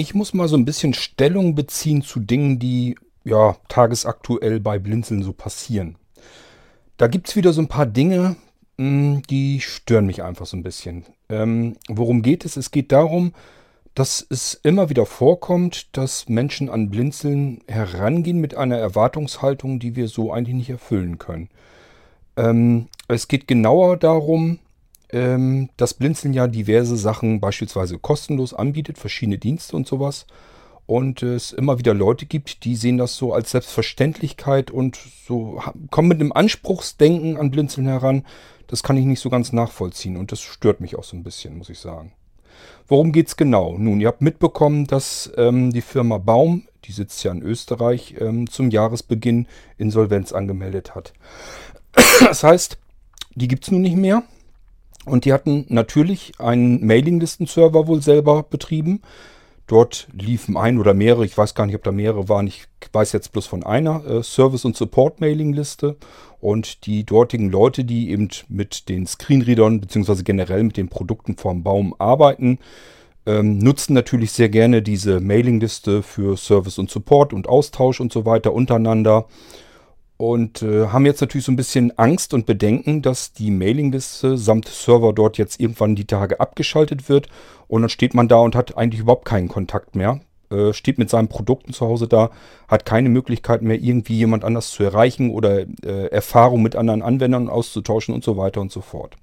Ich muss mal so ein bisschen Stellung beziehen zu Dingen, die ja tagesaktuell bei Blinzeln so passieren. Da gibt es wieder so ein paar Dinge, mh, die stören mich einfach so ein bisschen. Ähm, worum geht es? Es geht darum, dass es immer wieder vorkommt, dass Menschen an Blinzeln herangehen mit einer Erwartungshaltung, die wir so eigentlich nicht erfüllen können. Ähm, es geht genauer darum, ähm, dass Blinzeln ja diverse Sachen beispielsweise kostenlos anbietet, verschiedene Dienste und sowas. Und es immer wieder Leute gibt, die sehen das so als Selbstverständlichkeit und so kommen mit einem Anspruchsdenken an Blinzeln heran. Das kann ich nicht so ganz nachvollziehen und das stört mich auch so ein bisschen, muss ich sagen. Worum geht es genau? Nun, ihr habt mitbekommen, dass ähm, die Firma Baum, die sitzt ja in Österreich, ähm, zum Jahresbeginn Insolvenz angemeldet hat. Das heißt, die gibt es nun nicht mehr. Und die hatten natürlich einen Mailinglisten-Server wohl selber betrieben. Dort liefen ein oder mehrere, ich weiß gar nicht, ob da mehrere waren, ich weiß jetzt bloß von einer, äh, Service- und Support-Mailingliste. Und die dortigen Leute, die eben mit den Screenreadern beziehungsweise generell mit den Produkten vom Baum arbeiten, ähm, nutzen natürlich sehr gerne diese Mailingliste für Service und Support und Austausch und so weiter untereinander und äh, haben jetzt natürlich so ein bisschen Angst und Bedenken, dass die Mailingliste samt Server dort jetzt irgendwann die Tage abgeschaltet wird und dann steht man da und hat eigentlich überhaupt keinen Kontakt mehr. Äh, steht mit seinen Produkten zu Hause da, hat keine Möglichkeit mehr, irgendwie jemand anders zu erreichen oder äh, Erfahrung mit anderen Anwendern auszutauschen und so weiter und so fort.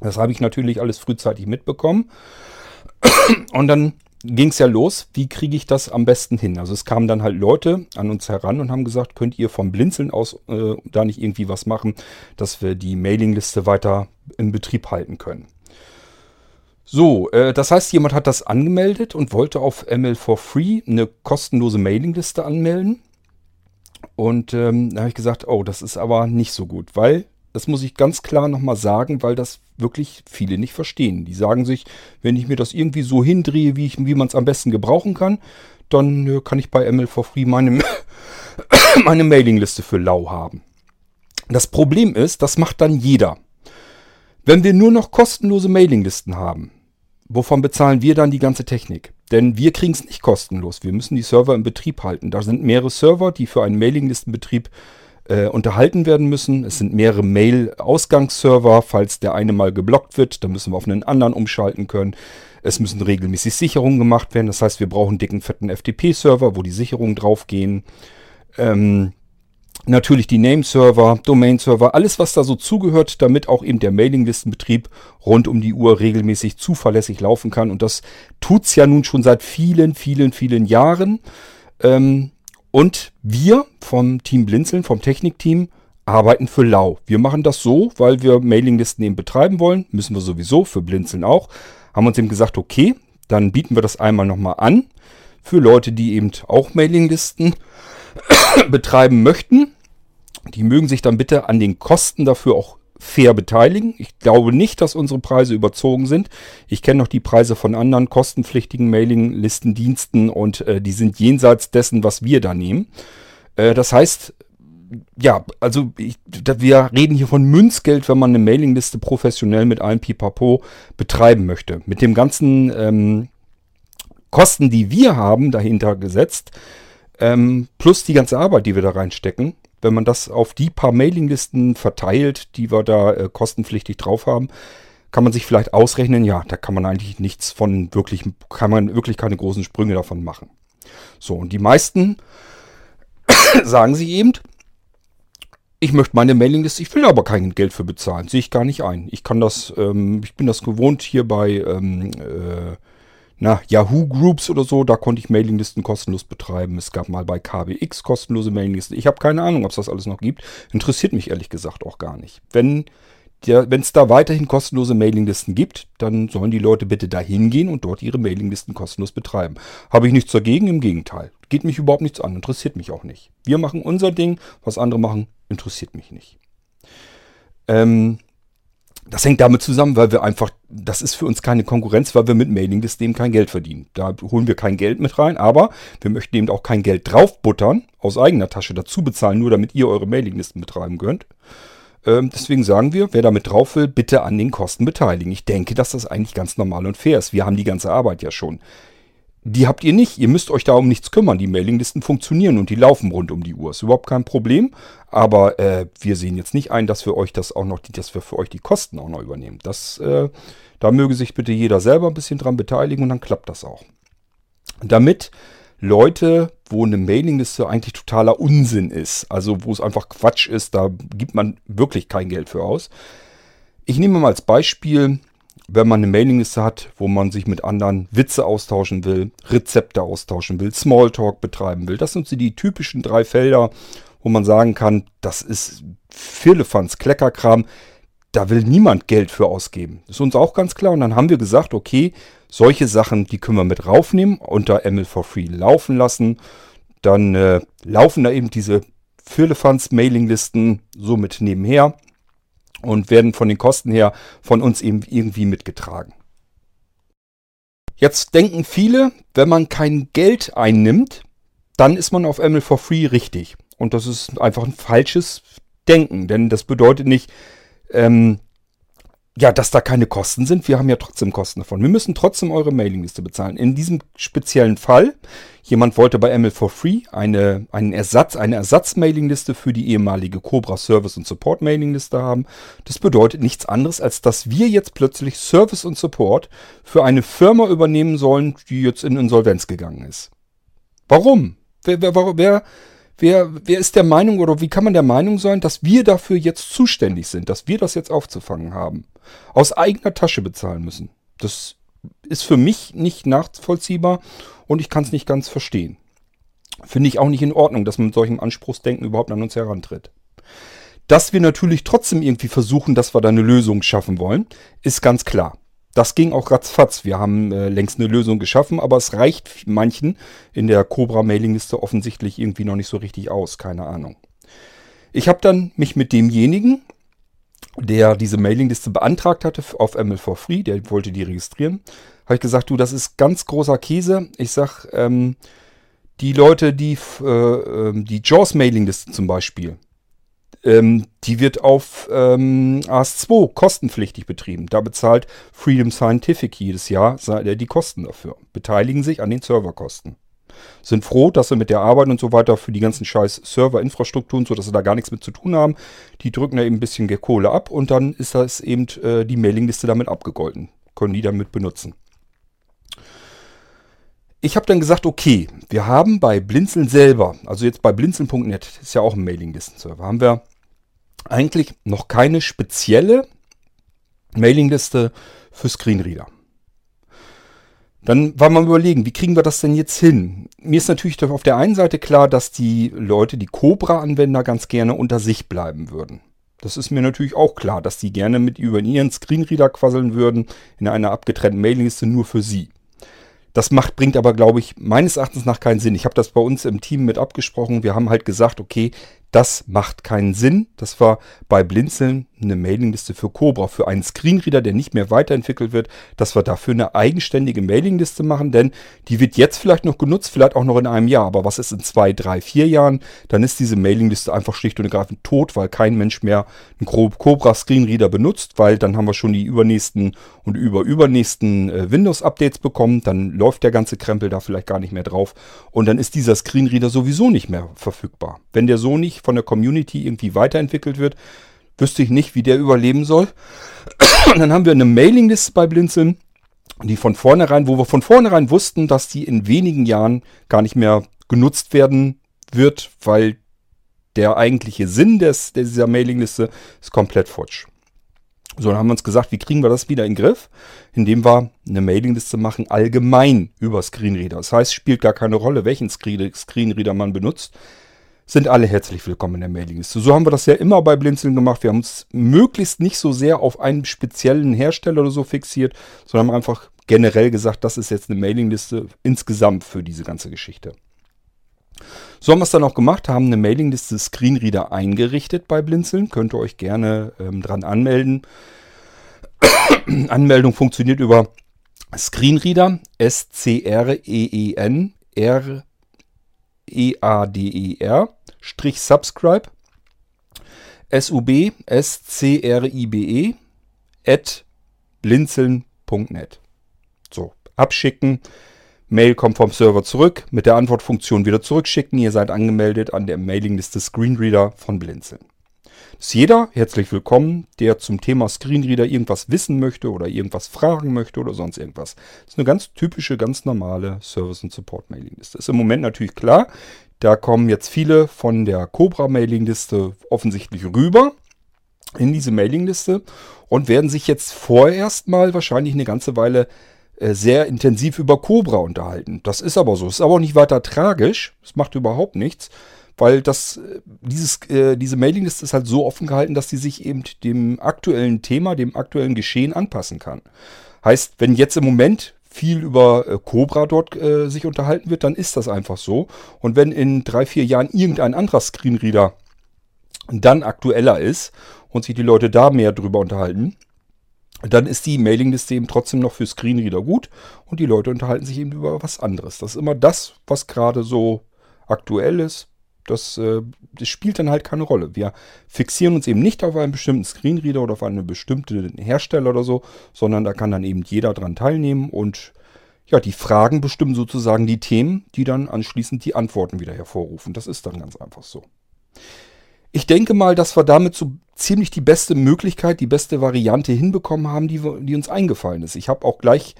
Das habe ich natürlich alles frühzeitig mitbekommen. Und dann ging es ja los, wie kriege ich das am besten hin? Also es kamen dann halt Leute an uns heran und haben gesagt, könnt ihr vom Blinzeln aus äh, da nicht irgendwie was machen, dass wir die Mailingliste weiter im Betrieb halten können. So, äh, das heißt, jemand hat das angemeldet und wollte auf ML for Free eine kostenlose Mailingliste anmelden. Und ähm, da habe ich gesagt, oh, das ist aber nicht so gut, weil das muss ich ganz klar nochmal sagen, weil das wirklich viele nicht verstehen. Die sagen sich, wenn ich mir das irgendwie so hindrehe, wie, wie man es am besten gebrauchen kann, dann äh, kann ich bei ML for Free meine, meine Mailingliste für lau haben. Das Problem ist, das macht dann jeder. Wenn wir nur noch kostenlose Mailinglisten haben, wovon bezahlen wir dann die ganze Technik? Denn wir kriegen es nicht kostenlos. Wir müssen die Server im Betrieb halten. Da sind mehrere Server, die für einen Mailinglistenbetrieb äh, unterhalten werden müssen. Es sind mehrere Mail-Ausgangsserver. Falls der eine mal geblockt wird, dann müssen wir auf einen anderen umschalten können. Es müssen regelmäßig Sicherungen gemacht werden. Das heißt, wir brauchen dicken, fetten FTP-Server, wo die Sicherungen draufgehen. Ähm, natürlich die Name-Server, Domain-Server, alles was da so zugehört, damit auch eben der Mailinglistenbetrieb rund um die Uhr regelmäßig zuverlässig laufen kann. Und das tut's ja nun schon seit vielen, vielen, vielen Jahren. Ähm, und wir vom Team Blinzeln, vom Technikteam, arbeiten für lau. Wir machen das so, weil wir Mailinglisten eben betreiben wollen. Müssen wir sowieso, für Blinzeln auch. Haben uns eben gesagt, okay, dann bieten wir das einmal nochmal an. Für Leute, die eben auch Mailinglisten betreiben möchten. Die mögen sich dann bitte an den Kosten dafür auch fair beteiligen. Ich glaube nicht, dass unsere Preise überzogen sind. Ich kenne noch die Preise von anderen kostenpflichtigen Mailinglistendiensten und äh, die sind jenseits dessen, was wir da nehmen. Äh, das heißt, ja, also ich, da, wir reden hier von Münzgeld, wenn man eine Mailingliste professionell mit allem Pipapo betreiben möchte. Mit dem ganzen ähm, Kosten, die wir haben, dahinter gesetzt, ähm, plus die ganze Arbeit, die wir da reinstecken, wenn man das auf die paar Mailinglisten verteilt, die wir da äh, kostenpflichtig drauf haben, kann man sich vielleicht ausrechnen, ja, da kann man eigentlich nichts von wirklich, kann man wirklich keine großen Sprünge davon machen. So, und die meisten sagen sich eben, ich möchte meine Mailingliste, ich will aber kein Geld für bezahlen, sehe ich gar nicht ein. Ich kann das, ähm, ich bin das gewohnt hier bei ähm, äh, na, Yahoo Groups oder so, da konnte ich Mailinglisten kostenlos betreiben. Es gab mal bei KBX kostenlose Mailinglisten. Ich habe keine Ahnung, ob es das alles noch gibt. Interessiert mich ehrlich gesagt auch gar nicht. Wenn es da weiterhin kostenlose Mailinglisten gibt, dann sollen die Leute bitte da hingehen und dort ihre Mailinglisten kostenlos betreiben. Habe ich nichts dagegen, im Gegenteil. Geht mich überhaupt nichts an, interessiert mich auch nicht. Wir machen unser Ding, was andere machen, interessiert mich nicht. Ähm, das hängt damit zusammen, weil wir einfach, das ist für uns keine Konkurrenz, weil wir mit Mailinglisten eben kein Geld verdienen. Da holen wir kein Geld mit rein, aber wir möchten eben auch kein Geld draufbuttern, aus eigener Tasche dazu bezahlen, nur damit ihr eure Mailinglisten betreiben könnt. Ähm, deswegen sagen wir, wer damit drauf will, bitte an den Kosten beteiligen. Ich denke, dass das eigentlich ganz normal und fair ist. Wir haben die ganze Arbeit ja schon. Die habt ihr nicht. Ihr müsst euch da um nichts kümmern. Die Mailinglisten funktionieren und die laufen rund um die Uhr. Ist überhaupt kein Problem. Aber äh, wir sehen jetzt nicht ein, dass wir euch das auch noch, dass wir für euch die Kosten auch noch übernehmen. Das, äh, da möge sich bitte jeder selber ein bisschen dran beteiligen und dann klappt das auch. Damit Leute, wo eine Mailingliste eigentlich totaler Unsinn ist, also wo es einfach Quatsch ist, da gibt man wirklich kein Geld für aus. Ich nehme mal als Beispiel wenn man eine Mailingliste hat, wo man sich mit anderen Witze austauschen will, Rezepte austauschen will, Smalltalk betreiben will. Das sind so die typischen drei Felder, wo man sagen kann, das ist Firlefanz, Kleckerkram. Da will niemand Geld für ausgeben. Das ist uns auch ganz klar. Und dann haben wir gesagt, okay, solche Sachen, die können wir mit raufnehmen, unter ML for Free laufen lassen. Dann äh, laufen da eben diese Firlefanz-Mailinglisten so mit nebenher und werden von den Kosten her von uns eben irgendwie mitgetragen. Jetzt denken viele, wenn man kein Geld einnimmt, dann ist man auf ML for Free richtig. Und das ist einfach ein falsches Denken, denn das bedeutet nicht, ähm, ja, dass da keine Kosten sind. Wir haben ja trotzdem Kosten davon. Wir müssen trotzdem eure Mailingliste bezahlen. In diesem speziellen Fall, jemand wollte bei ML for Free eine, einen Ersatz, eine Ersatz-Mailingliste für die ehemalige Cobra Service und Support Mailingliste haben. Das bedeutet nichts anderes, als dass wir jetzt plötzlich Service und Support für eine Firma übernehmen sollen, die jetzt in Insolvenz gegangen ist. Warum? Wer, wer, wer, Wer, wer ist der Meinung oder wie kann man der Meinung sein, dass wir dafür jetzt zuständig sind, dass wir das jetzt aufzufangen haben? Aus eigener Tasche bezahlen müssen. Das ist für mich nicht nachvollziehbar und ich kann es nicht ganz verstehen. Finde ich auch nicht in Ordnung, dass man mit solchem Anspruchsdenken überhaupt an uns herantritt. Dass wir natürlich trotzdem irgendwie versuchen, dass wir da eine Lösung schaffen wollen, ist ganz klar. Das ging auch ratzfatz. Wir haben äh, längst eine Lösung geschaffen, aber es reicht manchen in der Cobra-Mailingliste offensichtlich irgendwie noch nicht so richtig aus. Keine Ahnung. Ich habe dann mich mit demjenigen, der diese Mailingliste beantragt hatte auf ML4 Free, der wollte die registrieren, habe ich gesagt, du, das ist ganz großer Käse. Ich sag, ähm, die Leute, die äh, ähm, die Jaws Mailingliste zum Beispiel, ähm, die wird auf ähm, AS2 kostenpflichtig betrieben. Da bezahlt Freedom Scientific jedes Jahr die Kosten dafür. Beteiligen sich an den Serverkosten. Sind froh, dass sie mit der Arbeit und so weiter für die ganzen scheiß Serverinfrastrukturen, so dass sie da gar nichts mit zu tun haben. Die drücken da eben ein bisschen Kohle ab und dann ist das eben äh, die Mailingliste damit abgegolten. Können die damit benutzen. Ich habe dann gesagt, okay, wir haben bei Blinzeln selber, also jetzt bei blinzeln.net, ist ja auch ein Mailinglisten-Server, haben wir eigentlich noch keine spezielle Mailingliste für Screenreader. Dann war man überlegen, wie kriegen wir das denn jetzt hin? Mir ist natürlich auf der einen Seite klar, dass die Leute, die Cobra-Anwender ganz gerne unter sich bleiben würden. Das ist mir natürlich auch klar, dass die gerne mit über ihren Screenreader quasseln würden in einer abgetrennten Mailingliste nur für sie. Das macht, bringt aber, glaube ich, meines Erachtens nach keinen Sinn. Ich habe das bei uns im Team mit abgesprochen. Wir haben halt gesagt, okay, das macht keinen Sinn. Das war bei Blinzeln eine Mailingliste für Cobra, für einen Screenreader, der nicht mehr weiterentwickelt wird, dass wir dafür eine eigenständige Mailingliste machen, denn die wird jetzt vielleicht noch genutzt, vielleicht auch noch in einem Jahr. Aber was ist in zwei, drei, vier Jahren? Dann ist diese Mailingliste einfach schlicht und ergreifend tot, weil kein Mensch mehr einen Cobra Screenreader benutzt, weil dann haben wir schon die übernächsten und überübernächsten äh, Windows-Updates bekommen. Dann läuft der ganze Krempel da vielleicht gar nicht mehr drauf. Und dann ist dieser Screenreader sowieso nicht mehr verfügbar. Wenn der so nicht von der Community irgendwie weiterentwickelt wird, wüsste ich nicht, wie der überleben soll. Und dann haben wir eine Mailingliste bei Blinzeln, die von vornherein, wo wir von vornherein wussten, dass die in wenigen Jahren gar nicht mehr genutzt werden wird, weil der eigentliche Sinn des, dieser Mailingliste ist komplett futsch. So, dann haben wir uns gesagt, wie kriegen wir das wieder in den Griff? Indem wir eine Mailingliste machen, allgemein über Screenreader. Das heißt, spielt gar keine Rolle, welchen Screenreader man benutzt sind alle herzlich willkommen in der Mailingliste. So haben wir das ja immer bei Blinzeln gemacht. Wir haben uns möglichst nicht so sehr auf einen speziellen Hersteller oder so fixiert, sondern haben einfach generell gesagt, das ist jetzt eine Mailingliste insgesamt für diese ganze Geschichte. So haben wir es dann auch gemacht, haben eine Mailingliste Screenreader eingerichtet bei Blinzeln. Könnt ihr euch gerne ähm, dran anmelden. Anmeldung funktioniert über Screenreader, S-C-R-E-E-N, R E-A-D-E-R, Strich Subscribe, S-U-B, S-C-R-I-B-E, at blinzeln.net. So, abschicken. Mail kommt vom Server zurück, mit der Antwortfunktion wieder zurückschicken. Ihr seid angemeldet an der Mailingliste Screenreader von Blinzeln. Ist jeder herzlich willkommen, der zum Thema Screenreader irgendwas wissen möchte oder irgendwas fragen möchte oder sonst irgendwas. Das ist eine ganz typische, ganz normale Service- und Support-Mailingliste. Ist im Moment natürlich klar, da kommen jetzt viele von der Cobra-Mailingliste offensichtlich rüber in diese Mailingliste und werden sich jetzt vorerst mal wahrscheinlich eine ganze Weile äh, sehr intensiv über Cobra unterhalten. Das ist aber so. Ist aber auch nicht weiter tragisch. Es macht überhaupt nichts, weil das, äh, dieses, äh, diese Mailingliste ist halt so offen gehalten, dass sie sich eben dem aktuellen Thema, dem aktuellen Geschehen anpassen kann. Heißt, wenn jetzt im Moment viel über äh, Cobra dort äh, sich unterhalten wird, dann ist das einfach so. Und wenn in drei, vier Jahren irgendein anderer Screenreader dann aktueller ist und sich die Leute da mehr drüber unterhalten, dann ist die Mailingliste eben trotzdem noch für Screenreader gut und die Leute unterhalten sich eben über was anderes. Das ist immer das, was gerade so aktuell ist. Das, äh, das, spielt dann halt keine Rolle. Wir fixieren uns eben nicht auf einen bestimmten Screenreader oder auf einen bestimmten Hersteller oder so, sondern da kann dann eben jeder dran teilnehmen und ja, die Fragen bestimmen sozusagen die Themen, die dann anschließend die Antworten wieder hervorrufen. Das ist dann ganz einfach so. Ich denke mal, dass wir damit so ziemlich die beste Möglichkeit, die beste Variante hinbekommen haben, die, die uns eingefallen ist. Ich habe auch gleich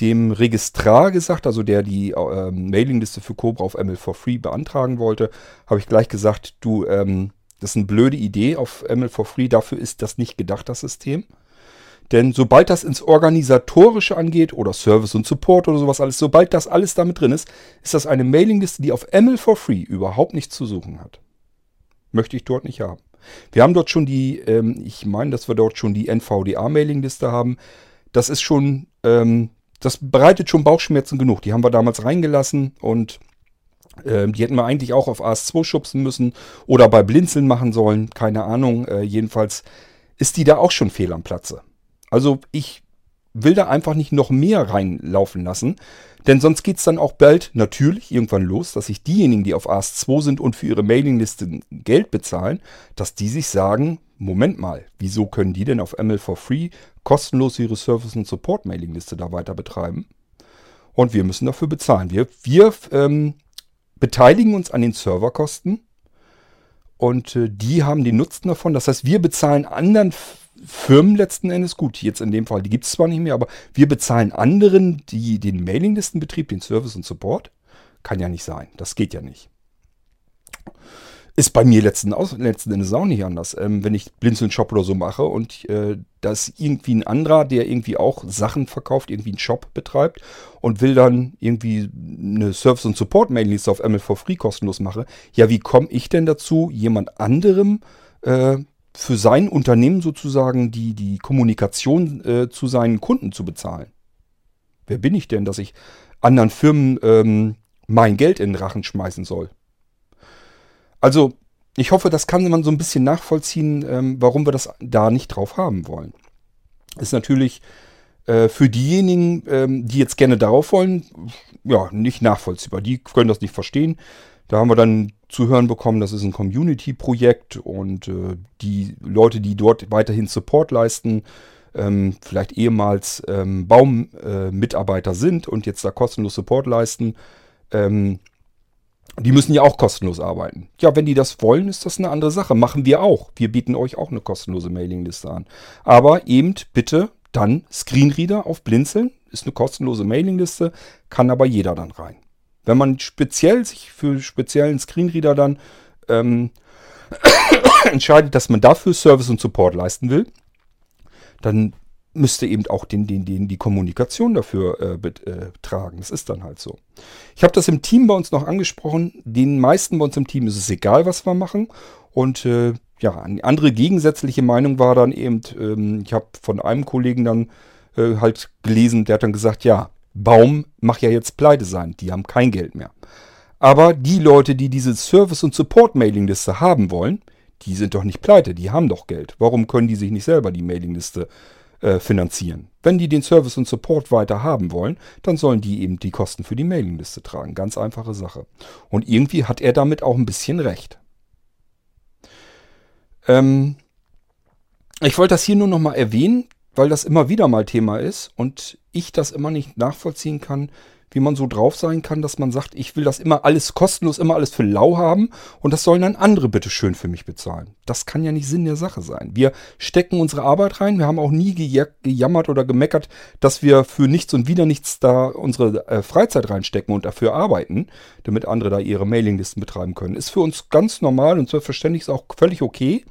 dem Registrar gesagt, also der die äh, Mailingliste für Cobra auf ML for Free beantragen wollte, habe ich gleich gesagt, du, ähm, das ist eine blöde Idee auf ML for Free, dafür ist das nicht gedacht, das System. Denn sobald das ins Organisatorische angeht oder Service und Support oder sowas alles, sobald das alles damit drin ist, ist das eine Mailingliste, die auf ML for Free überhaupt nichts zu suchen hat möchte ich dort nicht haben. Wir haben dort schon die, ähm, ich meine, dass wir dort schon die NVDA-Mailingliste haben. Das ist schon, ähm, das bereitet schon Bauchschmerzen genug. Die haben wir damals reingelassen und ähm, die hätten wir eigentlich auch auf AS2 schubsen müssen oder bei Blinzeln machen sollen. Keine Ahnung. Äh, jedenfalls ist die da auch schon fehl am Platze. Also ich will da einfach nicht noch mehr reinlaufen lassen. Denn sonst geht es dann auch bald natürlich irgendwann los, dass sich diejenigen, die auf AS2 sind und für ihre Mailingliste Geld bezahlen, dass die sich sagen, Moment mal, wieso können die denn auf ML for Free kostenlos ihre Service- und Support-Mailingliste da weiter betreiben? Und wir müssen dafür bezahlen. Wir, wir ähm, beteiligen uns an den Serverkosten und äh, die haben den Nutzen davon. Das heißt, wir bezahlen anderen Firmen letzten Endes, gut, jetzt in dem Fall, die gibt es zwar nicht mehr, aber wir bezahlen anderen die, den Mailinglistenbetrieb, den Service und Support. Kann ja nicht sein. Das geht ja nicht. Ist bei mir letzten, letzten Endes auch nicht anders. Ähm, wenn ich Blinzeln Shop oder so mache und äh, da ist irgendwie ein anderer, der irgendwie auch Sachen verkauft, irgendwie einen Shop betreibt und will dann irgendwie eine Service- und Support-Mailingliste auf ML for Free kostenlos mache. Ja, wie komme ich denn dazu, jemand anderem äh, für sein Unternehmen sozusagen die, die Kommunikation äh, zu seinen Kunden zu bezahlen. Wer bin ich denn, dass ich anderen Firmen ähm, mein Geld in den Rachen schmeißen soll? Also, ich hoffe, das kann man so ein bisschen nachvollziehen, ähm, warum wir das da nicht drauf haben wollen. Ist natürlich äh, für diejenigen, ähm, die jetzt gerne darauf wollen, ja, nicht nachvollziehbar. Die können das nicht verstehen. Da haben wir dann zu hören bekommen, das ist ein Community-Projekt und äh, die Leute, die dort weiterhin Support leisten, ähm, vielleicht ehemals ähm, Baum-Mitarbeiter äh, sind und jetzt da kostenlos Support leisten, ähm, die müssen ja auch kostenlos arbeiten. Ja, wenn die das wollen, ist das eine andere Sache. Machen wir auch. Wir bieten euch auch eine kostenlose Mailingliste an. Aber eben bitte dann Screenreader auf Blinzeln. Ist eine kostenlose Mailingliste, kann aber jeder dann rein. Wenn man speziell sich für speziellen Screenreader dann ähm, entscheidet, dass man dafür Service und Support leisten will, dann müsste eben auch den, den, den die Kommunikation dafür äh, betragen. Das ist dann halt so. Ich habe das im Team bei uns noch angesprochen. Den meisten bei uns im Team ist es egal, was wir machen. Und äh, ja, eine andere gegensätzliche Meinung war dann eben, ähm, ich habe von einem Kollegen dann äh, halt gelesen, der hat dann gesagt, ja, Baum mag ja jetzt pleite sein, die haben kein Geld mehr. Aber die Leute, die diese Service- und Support-Mailingliste haben wollen, die sind doch nicht pleite, die haben doch Geld. Warum können die sich nicht selber die Mailingliste äh, finanzieren? Wenn die den Service und Support weiter haben wollen, dann sollen die eben die Kosten für die Mailingliste tragen. Ganz einfache Sache. Und irgendwie hat er damit auch ein bisschen recht. Ähm, ich wollte das hier nur nochmal erwähnen, weil das immer wieder mal Thema ist und ich das immer nicht nachvollziehen kann, wie man so drauf sein kann, dass man sagt, ich will das immer alles kostenlos, immer alles für lau haben und das sollen dann andere bitte schön für mich bezahlen. Das kann ja nicht Sinn der Sache sein. Wir stecken unsere Arbeit rein, wir haben auch nie gejammert oder gemeckert, dass wir für nichts und wieder nichts da unsere äh, Freizeit reinstecken und dafür arbeiten, damit andere da ihre Mailinglisten betreiben können. Ist für uns ganz normal und selbstverständlich ist auch völlig okay.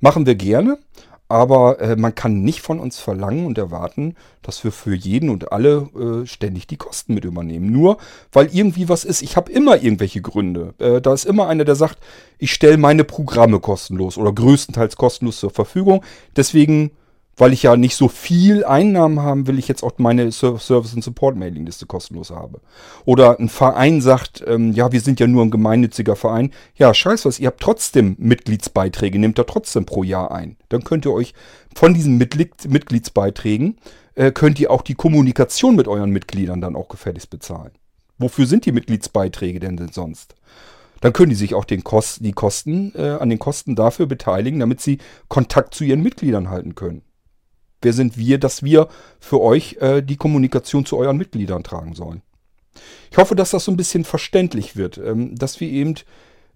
Machen wir gerne. Aber äh, man kann nicht von uns verlangen und erwarten, dass wir für jeden und alle äh, ständig die Kosten mit übernehmen. Nur weil irgendwie was ist. Ich habe immer irgendwelche Gründe. Äh, da ist immer einer, der sagt, ich stelle meine Programme kostenlos oder größtenteils kostenlos zur Verfügung. Deswegen weil ich ja nicht so viel Einnahmen haben will, ich jetzt auch meine Service- und Support-Mailing-Liste kostenlos habe. Oder ein Verein sagt, ähm, ja, wir sind ja nur ein gemeinnütziger Verein. Ja, scheiß was, ihr habt trotzdem Mitgliedsbeiträge, nehmt da trotzdem pro Jahr ein. Dann könnt ihr euch von diesen Mitglied Mitgliedsbeiträgen, äh, könnt ihr auch die Kommunikation mit euren Mitgliedern dann auch gefälligst bezahlen. Wofür sind die Mitgliedsbeiträge denn, denn sonst? Dann können die sich auch den Kost, die Kosten, äh, an den Kosten dafür beteiligen, damit sie Kontakt zu ihren Mitgliedern halten können. Wer sind wir, dass wir für euch äh, die Kommunikation zu euren Mitgliedern tragen sollen? Ich hoffe, dass das so ein bisschen verständlich wird, ähm, dass wir eben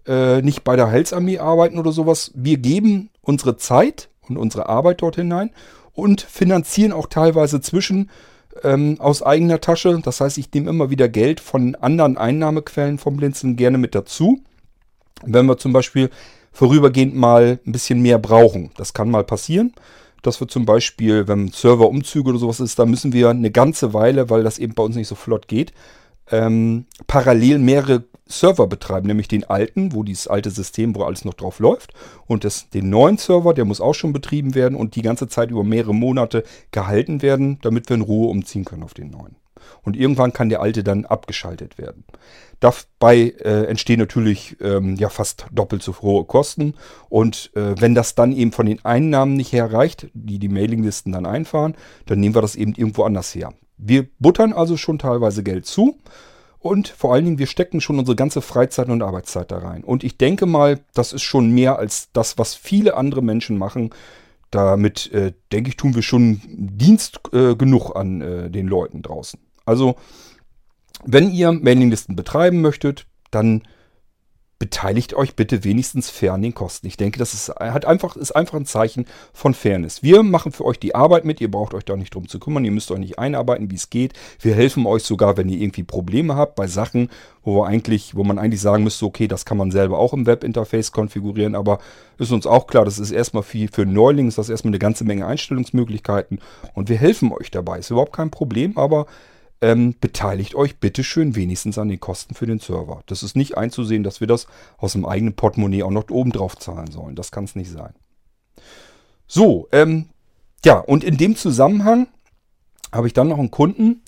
äh, nicht bei der Heilsarmee arbeiten oder sowas. Wir geben unsere Zeit und unsere Arbeit dort hinein und finanzieren auch teilweise zwischen ähm, aus eigener Tasche. Das heißt, ich nehme immer wieder Geld von anderen Einnahmequellen vom Blinzeln gerne mit dazu. Wenn wir zum Beispiel vorübergehend mal ein bisschen mehr brauchen, das kann mal passieren, dass wir zum Beispiel, wenn Serverumzüge oder sowas ist, da müssen wir eine ganze Weile, weil das eben bei uns nicht so flott geht, ähm, parallel mehrere Server betreiben, nämlich den alten, wo dieses alte System, wo alles noch drauf läuft, und das, den neuen Server, der muss auch schon betrieben werden und die ganze Zeit über mehrere Monate gehalten werden, damit wir in Ruhe umziehen können auf den neuen. Und irgendwann kann der alte dann abgeschaltet werden. Dabei äh, entstehen natürlich ähm, ja fast doppelt so hohe Kosten. Und äh, wenn das dann eben von den Einnahmen nicht herreicht, die die Mailinglisten dann einfahren, dann nehmen wir das eben irgendwo anders her. Wir buttern also schon teilweise Geld zu. Und vor allen Dingen, wir stecken schon unsere ganze Freizeit und Arbeitszeit da rein. Und ich denke mal, das ist schon mehr als das, was viele andere Menschen machen. Damit, äh, denke ich, tun wir schon Dienst äh, genug an äh, den Leuten draußen. Also, wenn ihr Mailinglisten betreiben möchtet, dann beteiligt euch bitte wenigstens fair an den Kosten. Ich denke, das ist, hat einfach, ist einfach ein Zeichen von Fairness. Wir machen für euch die Arbeit mit, ihr braucht euch da nicht drum zu kümmern, ihr müsst euch nicht einarbeiten, wie es geht. Wir helfen euch sogar, wenn ihr irgendwie Probleme habt bei Sachen, wo eigentlich, wo man eigentlich sagen müsste, okay, das kann man selber auch im Webinterface konfigurieren, aber ist uns auch klar, das ist erstmal für, für Neulinge, ist das erstmal eine ganze Menge Einstellungsmöglichkeiten und wir helfen euch dabei. Ist überhaupt kein Problem, aber ähm, beteiligt euch bitteschön wenigstens an den Kosten für den Server. Das ist nicht einzusehen, dass wir das aus dem eigenen Portemonnaie auch noch oben drauf zahlen sollen. Das kann es nicht sein. So, ähm, ja, und in dem Zusammenhang habe ich dann noch einen Kunden,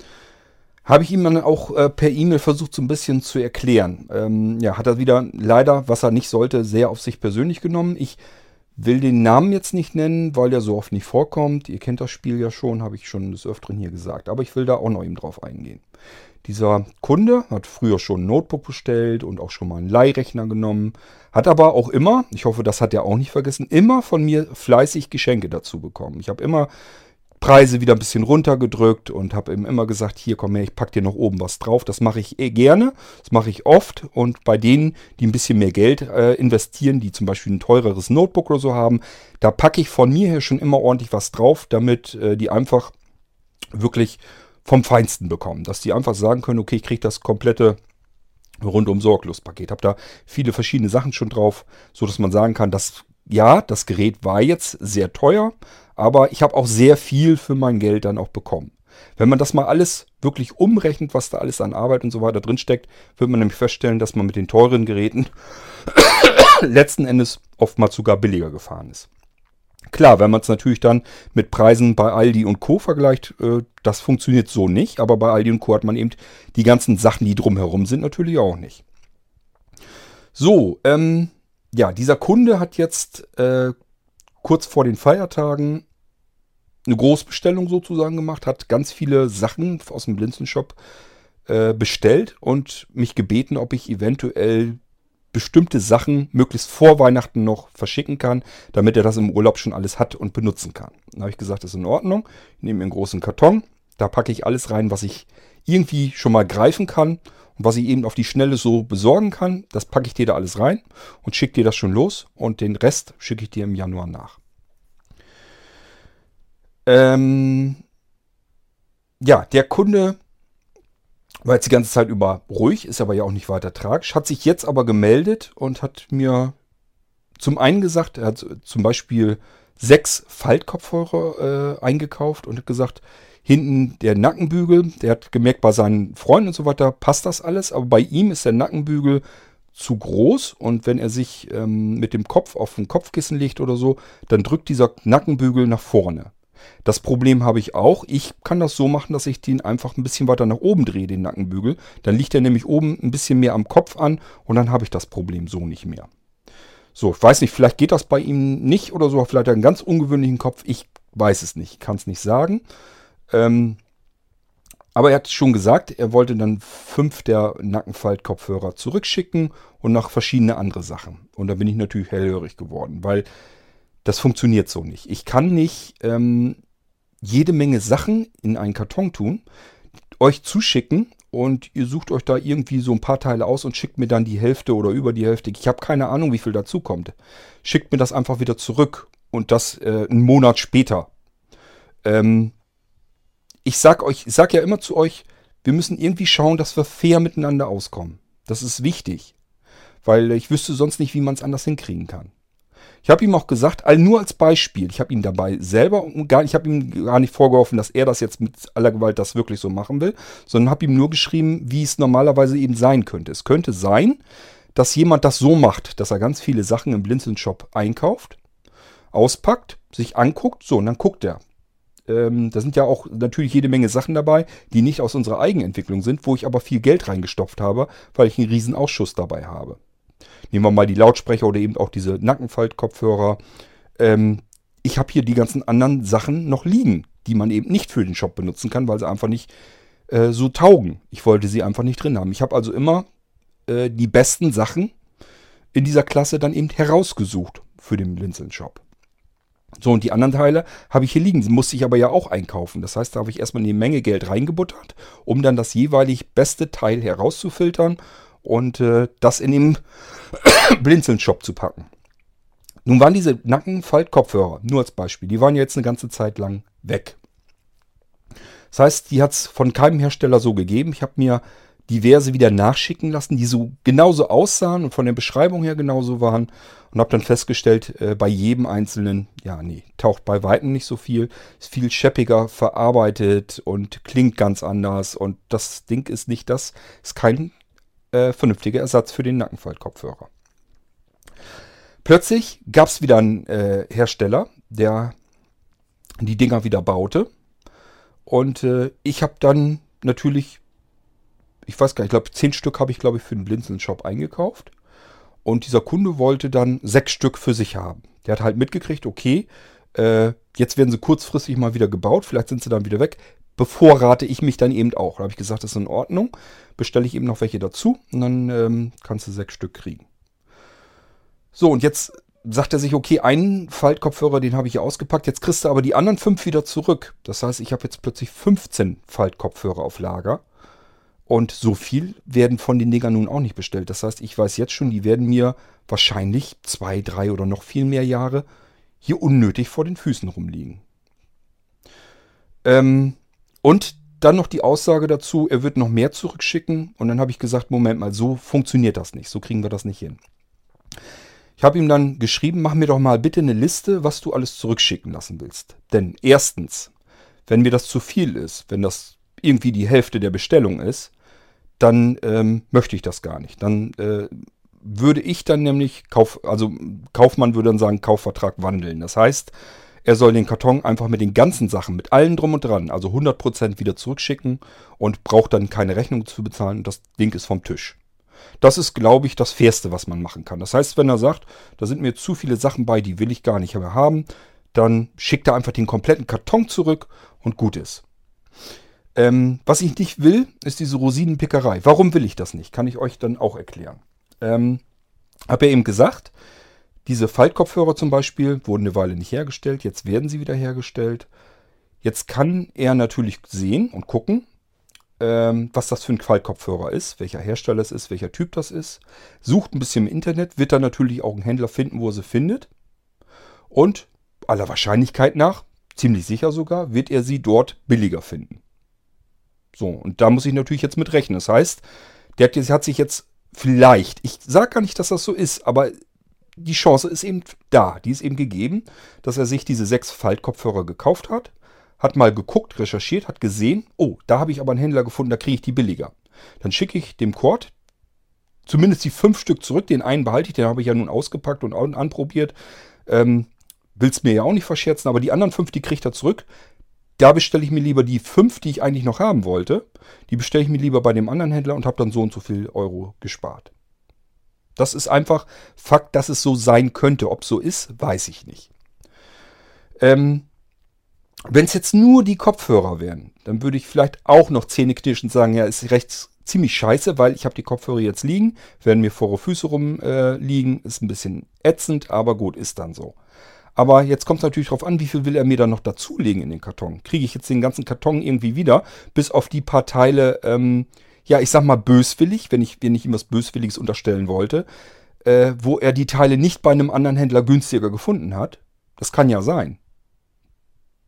habe ich ihm dann auch äh, per E-Mail versucht, so ein bisschen zu erklären. Ähm, ja, hat er wieder leider, was er nicht sollte, sehr auf sich persönlich genommen. Ich Will den Namen jetzt nicht nennen, weil der so oft nicht vorkommt. Ihr kennt das Spiel ja schon, habe ich schon des Öfteren hier gesagt. Aber ich will da auch noch eben drauf eingehen. Dieser Kunde hat früher schon ein Notebook bestellt und auch schon mal einen Leihrechner genommen. Hat aber auch immer, ich hoffe, das hat er auch nicht vergessen, immer von mir fleißig Geschenke dazu bekommen. Ich habe immer Preise wieder ein bisschen runtergedrückt und habe ihm immer gesagt, hier komm her, ich pack dir noch oben was drauf. Das mache ich eh gerne, das mache ich oft und bei denen, die ein bisschen mehr Geld äh, investieren, die zum Beispiel ein teureres Notebook oder so haben, da packe ich von mir her schon immer ordentlich was drauf, damit äh, die einfach wirklich vom Feinsten bekommen. Dass die einfach sagen können, okay, ich kriege das komplette rundum sorglos Paket. Habe da viele verschiedene Sachen schon drauf, so dass man sagen kann, dass ja, das Gerät war jetzt sehr teuer, aber ich habe auch sehr viel für mein Geld dann auch bekommen. Wenn man das mal alles wirklich umrechnet, was da alles an Arbeit und so weiter drin steckt, wird man nämlich feststellen, dass man mit den teuren Geräten letzten Endes oftmals sogar billiger gefahren ist. Klar, wenn man es natürlich dann mit Preisen bei Aldi und Co. vergleicht, äh, das funktioniert so nicht, aber bei Aldi und Co. hat man eben die ganzen Sachen, die drumherum sind, natürlich auch nicht. So, ähm, ja, dieser Kunde hat jetzt äh, kurz vor den Feiertagen eine Großbestellung sozusagen gemacht, hat ganz viele Sachen aus dem Blinzenshop äh, bestellt und mich gebeten, ob ich eventuell bestimmte Sachen möglichst vor Weihnachten noch verschicken kann, damit er das im Urlaub schon alles hat und benutzen kann. Dann habe ich gesagt, das ist in Ordnung. Ich nehme einen großen Karton, Da packe ich alles rein, was ich irgendwie schon mal greifen kann und was ich eben auf die Schnelle so besorgen kann. Das packe ich dir da alles rein und schicke dir das schon los und den Rest schicke ich dir im Januar nach. Ähm ja, der Kunde war jetzt die ganze Zeit über ruhig, ist aber ja auch nicht weiter tragisch, hat sich jetzt aber gemeldet und hat mir zum einen gesagt, er hat zum Beispiel sechs Faltkopfhörer äh, eingekauft und hat gesagt, hinten der Nackenbügel, der hat gemerkt, bei seinen Freunden und so weiter passt das alles, aber bei ihm ist der Nackenbügel zu groß und wenn er sich ähm, mit dem Kopf auf ein Kopfkissen legt oder so, dann drückt dieser Nackenbügel nach vorne. Das Problem habe ich auch. Ich kann das so machen, dass ich den einfach ein bisschen weiter nach oben drehe, den Nackenbügel. Dann liegt er nämlich oben ein bisschen mehr am Kopf an und dann habe ich das Problem so nicht mehr. So, ich weiß nicht, vielleicht geht das bei ihm nicht oder so. Vielleicht hat er einen ganz ungewöhnlichen Kopf. Ich weiß es nicht, kann es nicht sagen. Ähm, aber er hat schon gesagt, er wollte dann fünf der Nackenfalt-Kopfhörer zurückschicken und noch verschiedene andere Sachen. Und da bin ich natürlich hellhörig geworden, weil das funktioniert so nicht. Ich kann nicht ähm, jede Menge Sachen in einen Karton tun, euch zuschicken und ihr sucht euch da irgendwie so ein paar Teile aus und schickt mir dann die Hälfte oder über die Hälfte. Ich habe keine Ahnung, wie viel dazu kommt. Schickt mir das einfach wieder zurück und das äh, einen Monat später. Ähm, ich sag euch, ich sag ja immer zu euch, wir müssen irgendwie schauen, dass wir fair miteinander auskommen. Das ist wichtig, weil ich wüsste sonst nicht, wie man es anders hinkriegen kann. Ich habe ihm auch gesagt, nur als Beispiel, ich habe ihm dabei selber gar, ich habe ihm gar nicht vorgeworfen, dass er das jetzt mit aller Gewalt das wirklich so machen will, sondern habe ihm nur geschrieben, wie es normalerweise eben sein könnte. Es könnte sein, dass jemand das so macht, dass er ganz viele Sachen im Blinzeln-Shop einkauft, auspackt, sich anguckt, so, und dann guckt er. Ähm, da sind ja auch natürlich jede Menge Sachen dabei, die nicht aus unserer Eigenentwicklung sind, wo ich aber viel Geld reingestopft habe, weil ich einen riesen Ausschuss dabei habe. Nehmen wir mal die Lautsprecher oder eben auch diese Nackenfaltkopfhörer. Ähm, ich habe hier die ganzen anderen Sachen noch liegen, die man eben nicht für den Shop benutzen kann, weil sie einfach nicht äh, so taugen. Ich wollte sie einfach nicht drin haben. Ich habe also immer äh, die besten Sachen in dieser Klasse dann eben herausgesucht für den Blinzeln-Shop. So, und die anderen Teile habe ich hier liegen. Die musste ich aber ja auch einkaufen. Das heißt, da habe ich erstmal eine Menge Geld reingebuttert, um dann das jeweilig beste Teil herauszufiltern und äh, das in den Blinzeln-Shop zu packen. Nun waren diese Nackenfalt-Kopfhörer, nur als Beispiel, die waren jetzt eine ganze Zeit lang weg. Das heißt, die hat es von keinem Hersteller so gegeben. Ich habe mir diverse wieder nachschicken lassen, die so genauso aussahen und von der Beschreibung her genauso waren. Und habe dann festgestellt, äh, bei jedem einzelnen, ja, nee, taucht bei Weitem nicht so viel. Ist viel scheppiger verarbeitet und klingt ganz anders. Und das Ding ist nicht das, ist kein äh, vernünftiger Ersatz für den Nackenfaltkopfhörer. Plötzlich gab es wieder einen äh, Hersteller, der die Dinger wieder baute. Und äh, ich habe dann natürlich, ich weiß gar nicht, ich glaube, zehn Stück habe ich, glaube ich, für den Blinzeln-Shop eingekauft. Und dieser Kunde wollte dann sechs Stück für sich haben. Der hat halt mitgekriegt, okay, äh, jetzt werden sie kurzfristig mal wieder gebaut, vielleicht sind sie dann wieder weg bevorrate ich mich dann eben auch. Da habe ich gesagt, das ist in Ordnung. Bestelle ich eben noch welche dazu und dann ähm, kannst du sechs Stück kriegen. So, und jetzt sagt er sich, okay, einen Faltkopfhörer, den habe ich hier ausgepackt. Jetzt kriegst du aber die anderen fünf wieder zurück. Das heißt, ich habe jetzt plötzlich 15 Faltkopfhörer auf Lager. Und so viel werden von den Dingern nun auch nicht bestellt. Das heißt, ich weiß jetzt schon, die werden mir wahrscheinlich zwei, drei oder noch viel mehr Jahre hier unnötig vor den Füßen rumliegen. Ähm, und dann noch die Aussage dazu, er wird noch mehr zurückschicken. Und dann habe ich gesagt, Moment mal, so funktioniert das nicht. So kriegen wir das nicht hin. Ich habe ihm dann geschrieben, mach mir doch mal bitte eine Liste, was du alles zurückschicken lassen willst. Denn erstens, wenn mir das zu viel ist, wenn das irgendwie die Hälfte der Bestellung ist, dann ähm, möchte ich das gar nicht. Dann äh, würde ich dann nämlich, Kauf, also Kaufmann würde dann sagen, Kaufvertrag wandeln. Das heißt, er soll den Karton einfach mit den ganzen Sachen, mit allen drum und dran, also 100% wieder zurückschicken und braucht dann keine Rechnung zu bezahlen. Das Ding ist vom Tisch. Das ist, glaube ich, das Fairste, was man machen kann. Das heißt, wenn er sagt, da sind mir zu viele Sachen bei, die will ich gar nicht mehr haben, dann schickt er einfach den kompletten Karton zurück und gut ist. Ähm, was ich nicht will, ist diese Rosinenpickerei. Warum will ich das nicht? Kann ich euch dann auch erklären. Ähm, habe ja eben gesagt, diese Faltkopfhörer zum Beispiel wurden eine Weile nicht hergestellt, jetzt werden sie wieder hergestellt. Jetzt kann er natürlich sehen und gucken, ähm, was das für ein Qualkopfhörer ist, welcher Hersteller es ist, welcher Typ das ist. Sucht ein bisschen im Internet, wird dann natürlich auch einen Händler finden, wo er sie findet. Und aller Wahrscheinlichkeit nach, ziemlich sicher sogar, wird er sie dort billiger finden. So, und da muss ich natürlich jetzt mit rechnen. Das heißt, der hat sich jetzt vielleicht, ich sage gar nicht, dass das so ist, aber die Chance ist eben da, die ist eben gegeben, dass er sich diese sechs Faltkopfhörer gekauft hat, hat mal geguckt, recherchiert, hat gesehen, oh, da habe ich aber einen Händler gefunden, da kriege ich die billiger. Dann schicke ich dem Cord zumindest die fünf Stück zurück, den einen behalte ich, den habe ich ja nun ausgepackt und anprobiert. Ähm, es mir ja auch nicht verscherzen, aber die anderen fünf, die kriegt er zurück. Da bestelle ich mir lieber die fünf, die ich eigentlich noch haben wollte. Die bestelle ich mir lieber bei dem anderen Händler und habe dann so und so viel Euro gespart. Das ist einfach Fakt, dass es so sein könnte. Ob so ist, weiß ich nicht. Ähm, Wenn es jetzt nur die Kopfhörer wären, dann würde ich vielleicht auch noch zähneknirschend sagen, ja, ist recht ziemlich scheiße, weil ich habe die Kopfhörer jetzt liegen, werden mir vor Füße rumliegen, äh, ist ein bisschen ätzend, aber gut, ist dann so. Aber jetzt kommt es natürlich darauf an, wie viel will er mir dann noch dazulegen in den Karton. Kriege ich jetzt den ganzen Karton irgendwie wieder, bis auf die paar Teile, ähm, ja, ich sag mal böswillig, wenn ich, wenn ich ihm was Böswilliges unterstellen wollte, äh, wo er die Teile nicht bei einem anderen Händler günstiger gefunden hat. Das kann ja sein.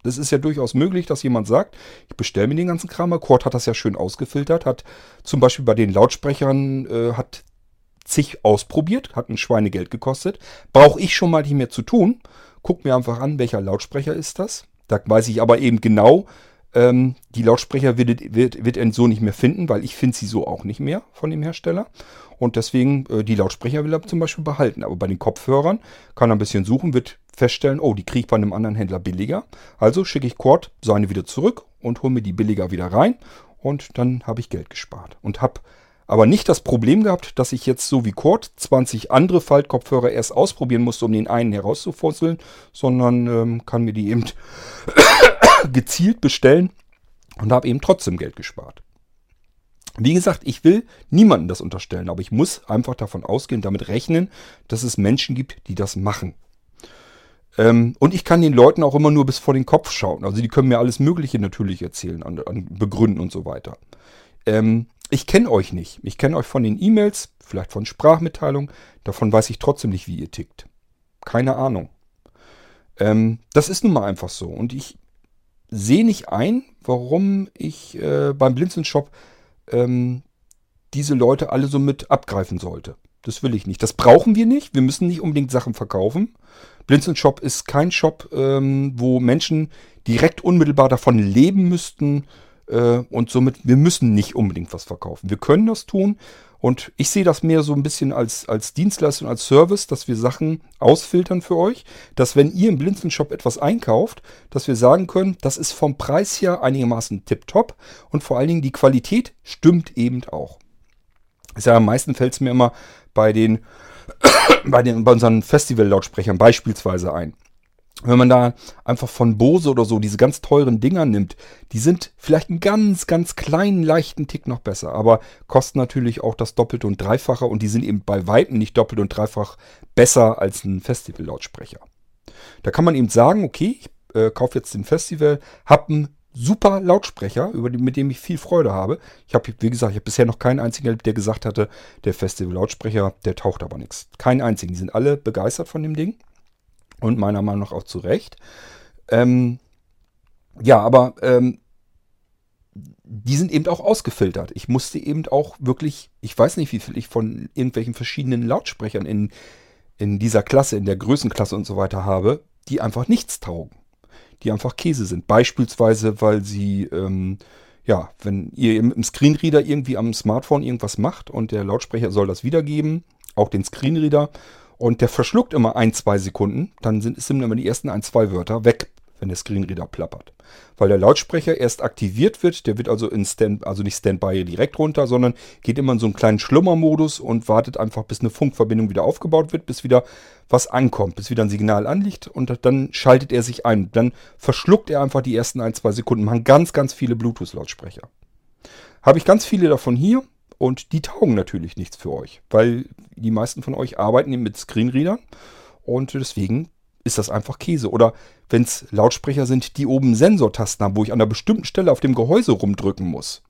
Das ist ja durchaus möglich, dass jemand sagt, ich bestelle mir den ganzen Kram. Cord hat das ja schön ausgefiltert, hat zum Beispiel bei den Lautsprechern, äh, hat zig ausprobiert, hat ein Schweinegeld gekostet. Brauche ich schon mal nicht mehr zu tun. Guck mir einfach an, welcher Lautsprecher ist das. Da weiß ich aber eben genau, ähm, die Lautsprecher wird, wird, wird er so nicht mehr finden, weil ich finde sie so auch nicht mehr von dem Hersteller. Und deswegen, äh, die Lautsprecher will er zum Beispiel behalten. Aber bei den Kopfhörern kann er ein bisschen suchen, wird feststellen, oh, die kriege ich bei einem anderen Händler billiger. Also schicke ich Cord seine wieder zurück und hole mir die billiger wieder rein. Und dann habe ich Geld gespart. Und habe aber nicht das Problem gehabt, dass ich jetzt so wie Kurt 20 andere Faltkopfhörer erst ausprobieren musste, um den einen herauszufusseln, sondern ähm, kann mir die eben gezielt bestellen und habe eben trotzdem Geld gespart. Wie gesagt, ich will niemandem das unterstellen, aber ich muss einfach davon ausgehen, damit rechnen, dass es Menschen gibt, die das machen. Ähm, und ich kann den Leuten auch immer nur bis vor den Kopf schauen. Also die können mir alles Mögliche natürlich erzählen, an, an begründen und so weiter. Ähm, ich kenne euch nicht. Ich kenne euch von den E-Mails, vielleicht von Sprachmitteilungen. Davon weiß ich trotzdem nicht, wie ihr tickt. Keine Ahnung. Ähm, das ist nun mal einfach so. Und ich sehe nicht ein, warum ich äh, beim Blinzeln-Shop ähm, diese Leute alle so mit abgreifen sollte. Das will ich nicht. Das brauchen wir nicht. Wir müssen nicht unbedingt Sachen verkaufen. Blinzeln Shop ist kein Shop, ähm, wo Menschen direkt unmittelbar davon leben müssten, äh, und somit, wir müssen nicht unbedingt was verkaufen. Wir können das tun. Und ich sehe das mehr so ein bisschen als, als Dienstleistung, als Service, dass wir Sachen ausfiltern für euch. Dass wenn ihr im Blinzeln-Shop etwas einkauft, dass wir sagen können, das ist vom Preis her einigermaßen tipptopp. Und vor allen Dingen die Qualität stimmt eben auch. Ich sage, am meisten fällt es mir immer bei den, bei den, bei unseren Festival-Lautsprechern beispielsweise ein. Wenn man da einfach von Bose oder so diese ganz teuren Dinger nimmt, die sind vielleicht einen ganz, ganz kleinen, leichten Tick noch besser, aber kosten natürlich auch das Doppelte und Dreifache und die sind eben bei Weitem nicht doppelt und dreifach besser als ein Festival-Lautsprecher. Da kann man eben sagen, okay, ich äh, kaufe jetzt den Festival, habe einen super Lautsprecher, über die, mit dem ich viel Freude habe. Ich habe, wie gesagt, ich habe bisher noch keinen einzigen erlebt, der gesagt hatte, der Festival-Lautsprecher, der taucht aber nichts. Keinen einzigen. Die sind alle begeistert von dem Ding. Und meiner Meinung nach auch zu Recht. Ähm, ja, aber ähm, die sind eben auch ausgefiltert. Ich musste eben auch wirklich, ich weiß nicht, wie viel ich von irgendwelchen verschiedenen Lautsprechern in, in dieser Klasse, in der Größenklasse und so weiter habe, die einfach nichts taugen. Die einfach Käse sind. Beispielsweise, weil sie, ähm, ja, wenn ihr im Screenreader irgendwie am Smartphone irgendwas macht und der Lautsprecher soll das wiedergeben, auch den Screenreader, und der verschluckt immer ein, zwei Sekunden. Dann sind, sind immer die ersten ein, zwei Wörter weg, wenn der Screenreader plappert. Weil der Lautsprecher erst aktiviert wird. Der wird also in Stand, also nicht Standby direkt runter, sondern geht immer in so einen kleinen Schlummermodus und wartet einfach, bis eine Funkverbindung wieder aufgebaut wird, bis wieder was ankommt, bis wieder ein Signal anliegt und dann schaltet er sich ein. Dann verschluckt er einfach die ersten ein, zwei Sekunden. Machen ganz, ganz viele Bluetooth-Lautsprecher. Habe ich ganz viele davon hier. Und die taugen natürlich nichts für euch, weil die meisten von euch arbeiten mit Screenreadern und deswegen ist das einfach Käse. Oder wenn es Lautsprecher sind, die oben Sensortasten haben, wo ich an einer bestimmten Stelle auf dem Gehäuse rumdrücken muss,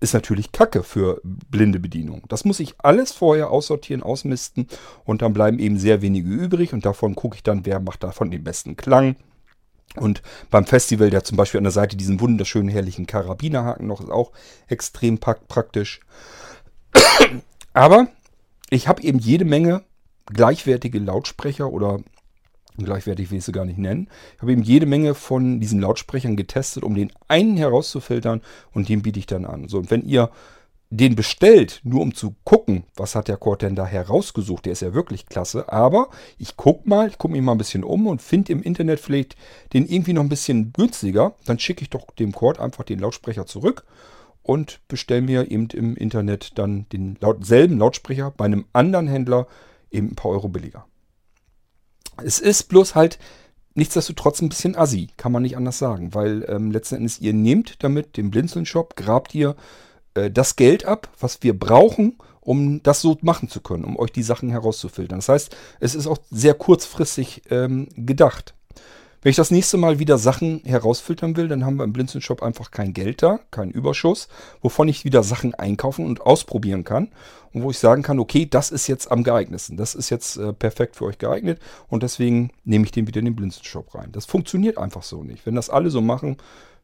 ist natürlich Kacke für blinde Bedienung. Das muss ich alles vorher aussortieren, ausmisten und dann bleiben eben sehr wenige übrig und davon gucke ich dann, wer macht davon den besten Klang. Und beim Festival, der zum Beispiel an der Seite diesen wunderschönen, herrlichen Karabinerhaken noch ist auch extrem praktisch. Aber ich habe eben jede Menge gleichwertige Lautsprecher oder gleichwertig will ich sie gar nicht nennen. Ich habe eben jede Menge von diesen Lautsprechern getestet, um den einen herauszufiltern und den biete ich dann an. So, und wenn ihr den bestellt, nur um zu gucken, was hat der Cord denn da herausgesucht, der ist ja wirklich klasse, aber ich gucke mal, ich gucke mich mal ein bisschen um und finde im Internet vielleicht den irgendwie noch ein bisschen günstiger, dann schicke ich doch dem Cord einfach den Lautsprecher zurück und bestelle mir eben im Internet dann den laut, selben Lautsprecher bei einem anderen Händler eben ein paar Euro billiger. Es ist bloß halt nichtsdestotrotz ein bisschen assi, kann man nicht anders sagen, weil ähm, letzten Endes ihr nehmt damit den Blinzeln-Shop, grabt ihr äh, das Geld ab, was wir brauchen, um das so machen zu können, um euch die Sachen herauszufiltern. Das heißt, es ist auch sehr kurzfristig ähm, gedacht. Wenn ich das nächste Mal wieder Sachen herausfiltern will, dann haben wir im Blinzeln-Shop einfach kein Geld da, keinen Überschuss, wovon ich wieder Sachen einkaufen und ausprobieren kann. Und wo ich sagen kann, okay, das ist jetzt am geeignetsten. Das ist jetzt äh, perfekt für euch geeignet. Und deswegen nehme ich den wieder in den Blinzeln-Shop rein. Das funktioniert einfach so nicht. Wenn das alle so machen,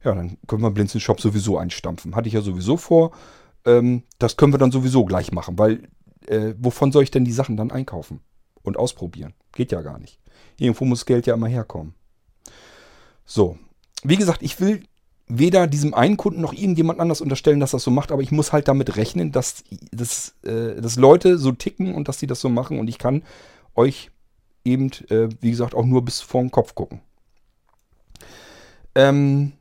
ja, dann können wir Blinzeln-Shop sowieso einstampfen. Hatte ich ja sowieso vor. Ähm, das können wir dann sowieso gleich machen, weil äh, wovon soll ich denn die Sachen dann einkaufen und ausprobieren? Geht ja gar nicht. Irgendwo muss Geld ja immer herkommen. So, wie gesagt, ich will weder diesem einen Kunden noch irgendjemand anders unterstellen, dass das so macht, aber ich muss halt damit rechnen, dass, dass, äh, dass Leute so ticken und dass die das so machen und ich kann euch eben, äh, wie gesagt, auch nur bis vor den Kopf gucken. Ähm,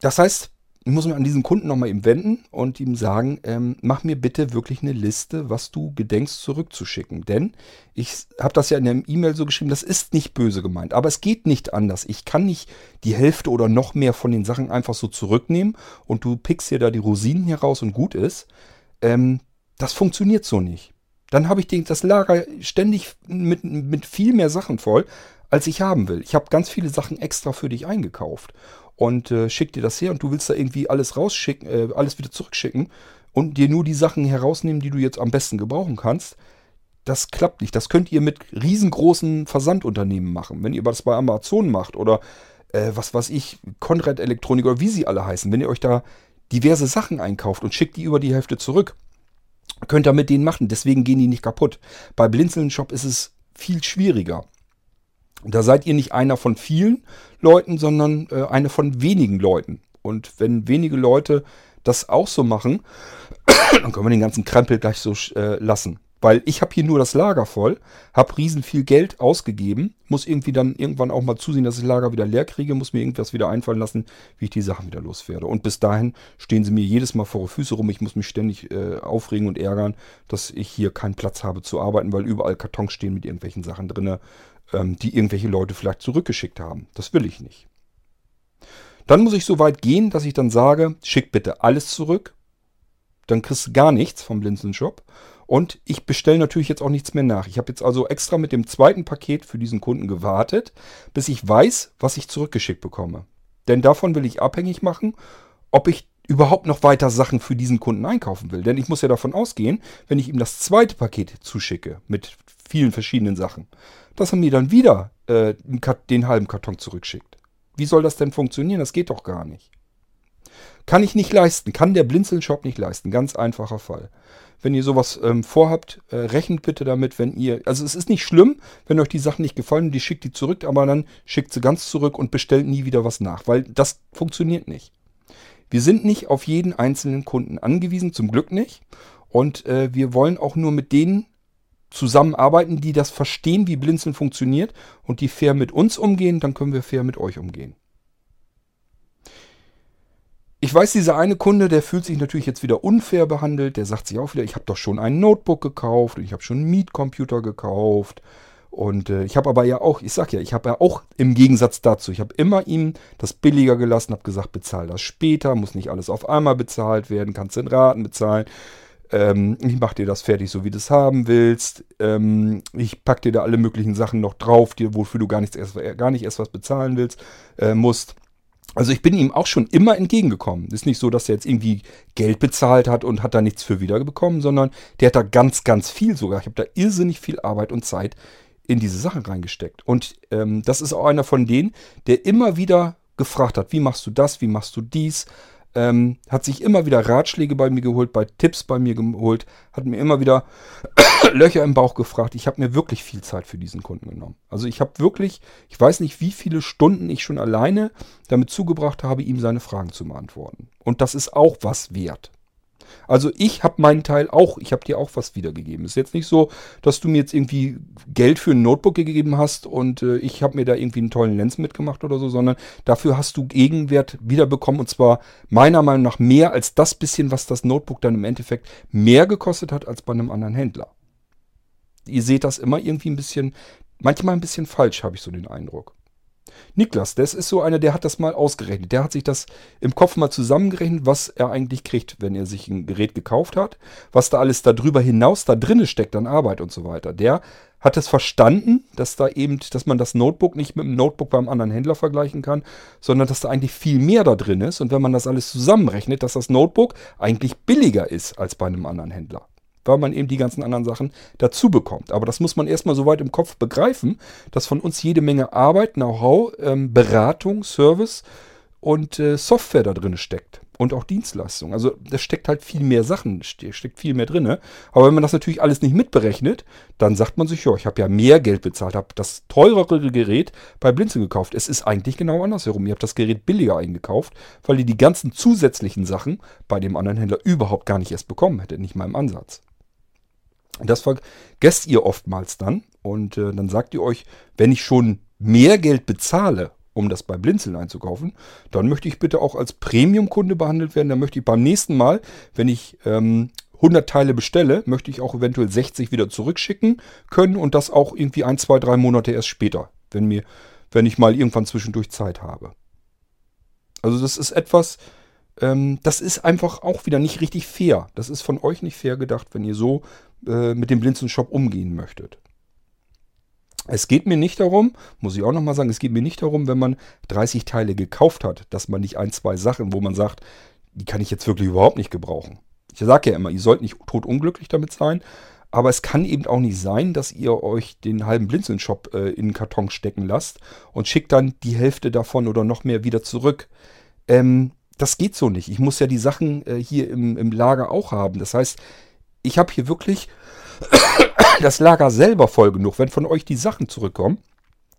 das heißt, ich muss mich an diesen Kunden nochmal eben wenden und ihm sagen, ähm, mach mir bitte wirklich eine Liste, was du gedenkst zurückzuschicken. Denn ich habe das ja in der E-Mail so geschrieben, das ist nicht böse gemeint. Aber es geht nicht anders. Ich kann nicht die Hälfte oder noch mehr von den Sachen einfach so zurücknehmen und du pickst dir da die Rosinen hier raus und gut ist. Ähm, das funktioniert so nicht. Dann habe ich das Lager ständig mit, mit viel mehr Sachen voll, als ich haben will. Ich habe ganz viele Sachen extra für dich eingekauft und äh, schickt dir das her und du willst da irgendwie alles rausschicken, äh, alles wieder zurückschicken und dir nur die Sachen herausnehmen, die du jetzt am besten gebrauchen kannst. Das klappt nicht. Das könnt ihr mit riesengroßen Versandunternehmen machen. Wenn ihr das bei Amazon macht oder äh, was weiß ich, Konrad Elektronik oder wie sie alle heißen. Wenn ihr euch da diverse Sachen einkauft und schickt die über die Hälfte zurück, könnt ihr mit denen machen. Deswegen gehen die nicht kaputt. Bei Blinzeln Shop ist es viel schwieriger. Da seid ihr nicht einer von vielen Leuten, sondern äh, eine von wenigen Leuten. Und wenn wenige Leute das auch so machen, dann können wir den ganzen Krempel gleich so äh, lassen. Weil ich habe hier nur das Lager voll, habe riesen viel Geld ausgegeben, muss irgendwie dann irgendwann auch mal zusehen, dass ich das Lager wieder leer kriege, muss mir irgendwas wieder einfallen lassen, wie ich die Sachen wieder loswerde. Und bis dahin stehen sie mir jedes Mal vor die Füße rum. Ich muss mich ständig äh, aufregen und ärgern, dass ich hier keinen Platz habe zu arbeiten, weil überall Kartons stehen mit irgendwelchen Sachen drin, ähm, die irgendwelche Leute vielleicht zurückgeschickt haben. Das will ich nicht. Dann muss ich so weit gehen, dass ich dann sage, schick bitte alles zurück. Dann kriegst du gar nichts vom Blinzeln-Shop. Und ich bestelle natürlich jetzt auch nichts mehr nach. Ich habe jetzt also extra mit dem zweiten Paket für diesen Kunden gewartet, bis ich weiß, was ich zurückgeschickt bekomme. Denn davon will ich abhängig machen, ob ich überhaupt noch weiter Sachen für diesen Kunden einkaufen will. Denn ich muss ja davon ausgehen, wenn ich ihm das zweite Paket zuschicke mit vielen verschiedenen Sachen, dass er mir dann wieder äh, den halben Karton zurückschickt. Wie soll das denn funktionieren? Das geht doch gar nicht. Kann ich nicht leisten, kann der Blinzeln-Shop nicht leisten. Ganz einfacher Fall. Wenn ihr sowas ähm, vorhabt, äh, rechnet bitte damit, wenn ihr. Also es ist nicht schlimm, wenn euch die Sachen nicht gefallen, die schickt die zurück, aber dann schickt sie ganz zurück und bestellt nie wieder was nach, weil das funktioniert nicht. Wir sind nicht auf jeden einzelnen Kunden angewiesen, zum Glück nicht. Und äh, wir wollen auch nur mit denen zusammenarbeiten, die das verstehen, wie Blinzeln funktioniert und die fair mit uns umgehen, dann können wir fair mit euch umgehen. Ich weiß, dieser eine Kunde, der fühlt sich natürlich jetzt wieder unfair behandelt. Der sagt sich auch wieder, ich habe doch schon ein Notebook gekauft und ich habe schon einen Mietcomputer gekauft. Und äh, ich habe aber ja auch, ich sag ja, ich habe ja auch im Gegensatz dazu, ich habe immer ihm das billiger gelassen, habe gesagt, bezahl das später, muss nicht alles auf einmal bezahlt werden, kannst in Raten bezahlen. Ähm, ich mache dir das fertig, so wie du es haben willst. Ähm, ich pack dir da alle möglichen Sachen noch drauf, die, wofür du gar, nichts erst, gar nicht erst was bezahlen willst, äh, musst. Also ich bin ihm auch schon immer entgegengekommen. Ist nicht so, dass er jetzt irgendwie Geld bezahlt hat und hat da nichts für wiederbekommen, sondern der hat da ganz, ganz viel sogar. Ich habe da irrsinnig viel Arbeit und Zeit in diese Sachen reingesteckt. Und ähm, das ist auch einer von denen, der immer wieder gefragt hat, wie machst du das, wie machst du dies, ähm, hat sich immer wieder Ratschläge bei mir geholt, bei Tipps bei mir geholt, hat mir immer wieder Löcher im Bauch gefragt. Ich habe mir wirklich viel Zeit für diesen Kunden genommen. Also ich habe wirklich, ich weiß nicht, wie viele Stunden ich schon alleine damit zugebracht habe, ihm seine Fragen zu beantworten. Und das ist auch was wert. Also ich habe meinen Teil auch, ich habe dir auch was wiedergegeben. Ist jetzt nicht so, dass du mir jetzt irgendwie Geld für ein Notebook gegeben hast und äh, ich habe mir da irgendwie einen tollen Lens mitgemacht oder so, sondern dafür hast du Gegenwert wiederbekommen und zwar meiner Meinung nach mehr als das bisschen, was das Notebook dann im Endeffekt mehr gekostet hat als bei einem anderen Händler. Ihr seht das immer irgendwie ein bisschen, manchmal ein bisschen falsch, habe ich so den Eindruck. Niklas, das ist so einer, der hat das mal ausgerechnet. Der hat sich das im Kopf mal zusammengerechnet, was er eigentlich kriegt, wenn er sich ein Gerät gekauft hat, was da alles darüber hinaus da drinne steckt an Arbeit und so weiter. Der hat es verstanden, dass da eben, dass man das Notebook nicht mit dem Notebook beim anderen Händler vergleichen kann, sondern dass da eigentlich viel mehr da drin ist und wenn man das alles zusammenrechnet, dass das Notebook eigentlich billiger ist als bei einem anderen Händler weil man eben die ganzen anderen Sachen dazu bekommt. Aber das muss man erstmal so weit im Kopf begreifen, dass von uns jede Menge Arbeit, Know-how, ähm, Beratung, Service und äh, Software da drin steckt. Und auch Dienstleistungen. Also da steckt halt viel mehr Sachen, steckt viel mehr drin. Aber wenn man das natürlich alles nicht mitberechnet, dann sagt man sich, ja, ich habe ja mehr Geld bezahlt, habe das teurere Gerät bei Blinzeln gekauft. Es ist eigentlich genau andersherum. Ihr habt das Gerät billiger eingekauft, weil ihr die ganzen zusätzlichen Sachen bei dem anderen Händler überhaupt gar nicht erst bekommen hättet, nicht mal im Ansatz. Das vergesst ihr oftmals dann und äh, dann sagt ihr euch, wenn ich schon mehr Geld bezahle, um das bei Blinzeln einzukaufen, dann möchte ich bitte auch als Premium-Kunde behandelt werden. Dann möchte ich beim nächsten Mal, wenn ich ähm, 100 Teile bestelle, möchte ich auch eventuell 60 wieder zurückschicken können und das auch irgendwie ein, zwei, drei Monate erst später, wenn mir, wenn ich mal irgendwann zwischendurch Zeit habe. Also das ist etwas, ähm, das ist einfach auch wieder nicht richtig fair. Das ist von euch nicht fair gedacht, wenn ihr so äh, mit dem Blinzeln-Shop umgehen möchtet. Es geht mir nicht darum, muss ich auch nochmal sagen, es geht mir nicht darum, wenn man 30 Teile gekauft hat, dass man nicht ein, zwei Sachen, wo man sagt, die kann ich jetzt wirklich überhaupt nicht gebrauchen. Ich sage ja immer, ihr sollt nicht totunglücklich damit sein, aber es kann eben auch nicht sein, dass ihr euch den halben Blinzeln-Shop äh, in den Karton stecken lasst und schickt dann die Hälfte davon oder noch mehr wieder zurück. Ähm, das geht so nicht. Ich muss ja die Sachen äh, hier im, im Lager auch haben. Das heißt, ich habe hier wirklich das Lager selber voll genug. Wenn von euch die Sachen zurückkommen,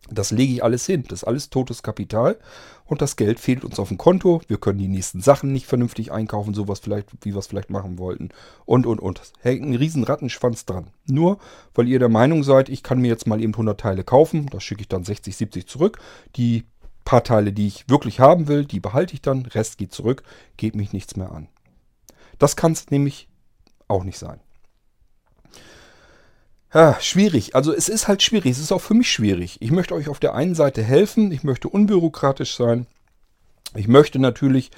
das lege ich alles hin. Das ist alles totes Kapital und das Geld fehlt uns auf dem Konto. Wir können die nächsten Sachen nicht vernünftig einkaufen, sowas vielleicht, wie wir es vielleicht machen wollten. Und, und, und. Es hängt ein riesen Rattenschwanz dran. Nur, weil ihr der Meinung seid, ich kann mir jetzt mal eben 100 Teile kaufen, das schicke ich dann 60, 70 zurück. Die paar Teile, die ich wirklich haben will, die behalte ich dann. Rest geht zurück, geht mich nichts mehr an. Das kann es nämlich auch nicht sein. Ja, schwierig. Also es ist halt schwierig. Es ist auch für mich schwierig. Ich möchte euch auf der einen Seite helfen. Ich möchte unbürokratisch sein. Ich möchte natürlich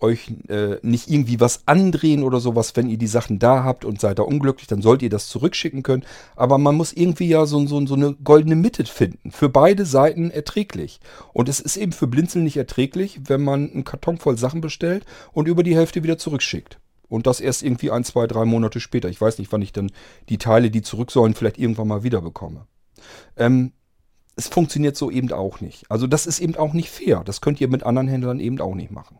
euch äh, nicht irgendwie was andrehen oder sowas, wenn ihr die Sachen da habt und seid da unglücklich, dann sollt ihr das zurückschicken können. Aber man muss irgendwie ja so, so, so eine goldene Mitte finden. Für beide Seiten erträglich. Und es ist eben für Blinzeln nicht erträglich, wenn man einen Karton voll Sachen bestellt und über die Hälfte wieder zurückschickt. Und das erst irgendwie ein, zwei, drei Monate später. Ich weiß nicht, wann ich dann die Teile, die zurück sollen, vielleicht irgendwann mal wieder bekomme. Ähm, es funktioniert so eben auch nicht. Also das ist eben auch nicht fair. Das könnt ihr mit anderen Händlern eben auch nicht machen.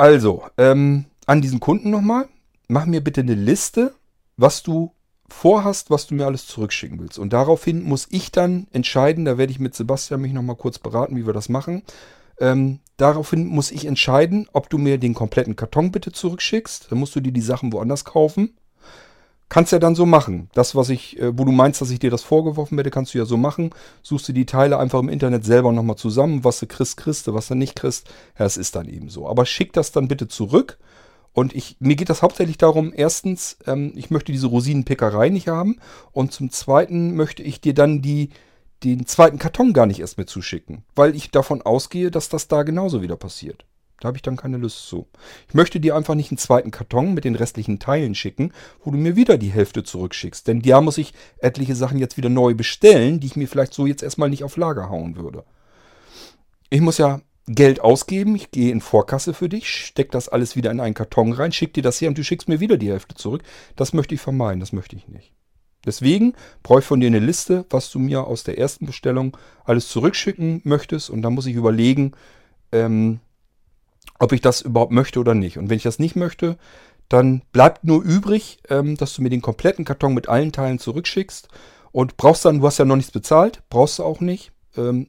Also, ähm, an diesen Kunden nochmal. Mach mir bitte eine Liste, was du vorhast, was du mir alles zurückschicken willst. Und daraufhin muss ich dann entscheiden, da werde ich mit Sebastian mich nochmal kurz beraten, wie wir das machen. Ähm, daraufhin muss ich entscheiden, ob du mir den kompletten Karton bitte zurückschickst. Dann musst du dir die Sachen woanders kaufen. Kannst ja dann so machen. Das, was ich, äh, wo du meinst, dass ich dir das vorgeworfen werde, kannst du ja so machen. Suchst du die Teile einfach im Internet selber nochmal zusammen. Was du kriegst, kriegst du, was du nicht kriegst. Ja, es ist dann eben so. Aber schick das dann bitte zurück. Und ich, mir geht das hauptsächlich darum, erstens, ähm, ich möchte diese Rosinenpickerei nicht haben. Und zum Zweiten möchte ich dir dann die, den zweiten Karton gar nicht erst mehr zuschicken, weil ich davon ausgehe, dass das da genauso wieder passiert. Da habe ich dann keine Lust zu. Ich möchte dir einfach nicht einen zweiten Karton mit den restlichen Teilen schicken, wo du mir wieder die Hälfte zurückschickst. Denn da muss ich etliche Sachen jetzt wieder neu bestellen, die ich mir vielleicht so jetzt erstmal nicht auf Lager hauen würde. Ich muss ja Geld ausgeben, ich gehe in Vorkasse für dich, steck das alles wieder in einen Karton rein, schick dir das her und du schickst mir wieder die Hälfte zurück. Das möchte ich vermeiden, das möchte ich nicht. Deswegen brauche ich von dir eine Liste, was du mir aus der ersten Bestellung alles zurückschicken möchtest und dann muss ich überlegen, ähm, ob ich das überhaupt möchte oder nicht. Und wenn ich das nicht möchte, dann bleibt nur übrig, ähm, dass du mir den kompletten Karton mit allen Teilen zurückschickst. Und brauchst dann, du hast ja noch nichts bezahlt, brauchst du auch nicht. Ähm,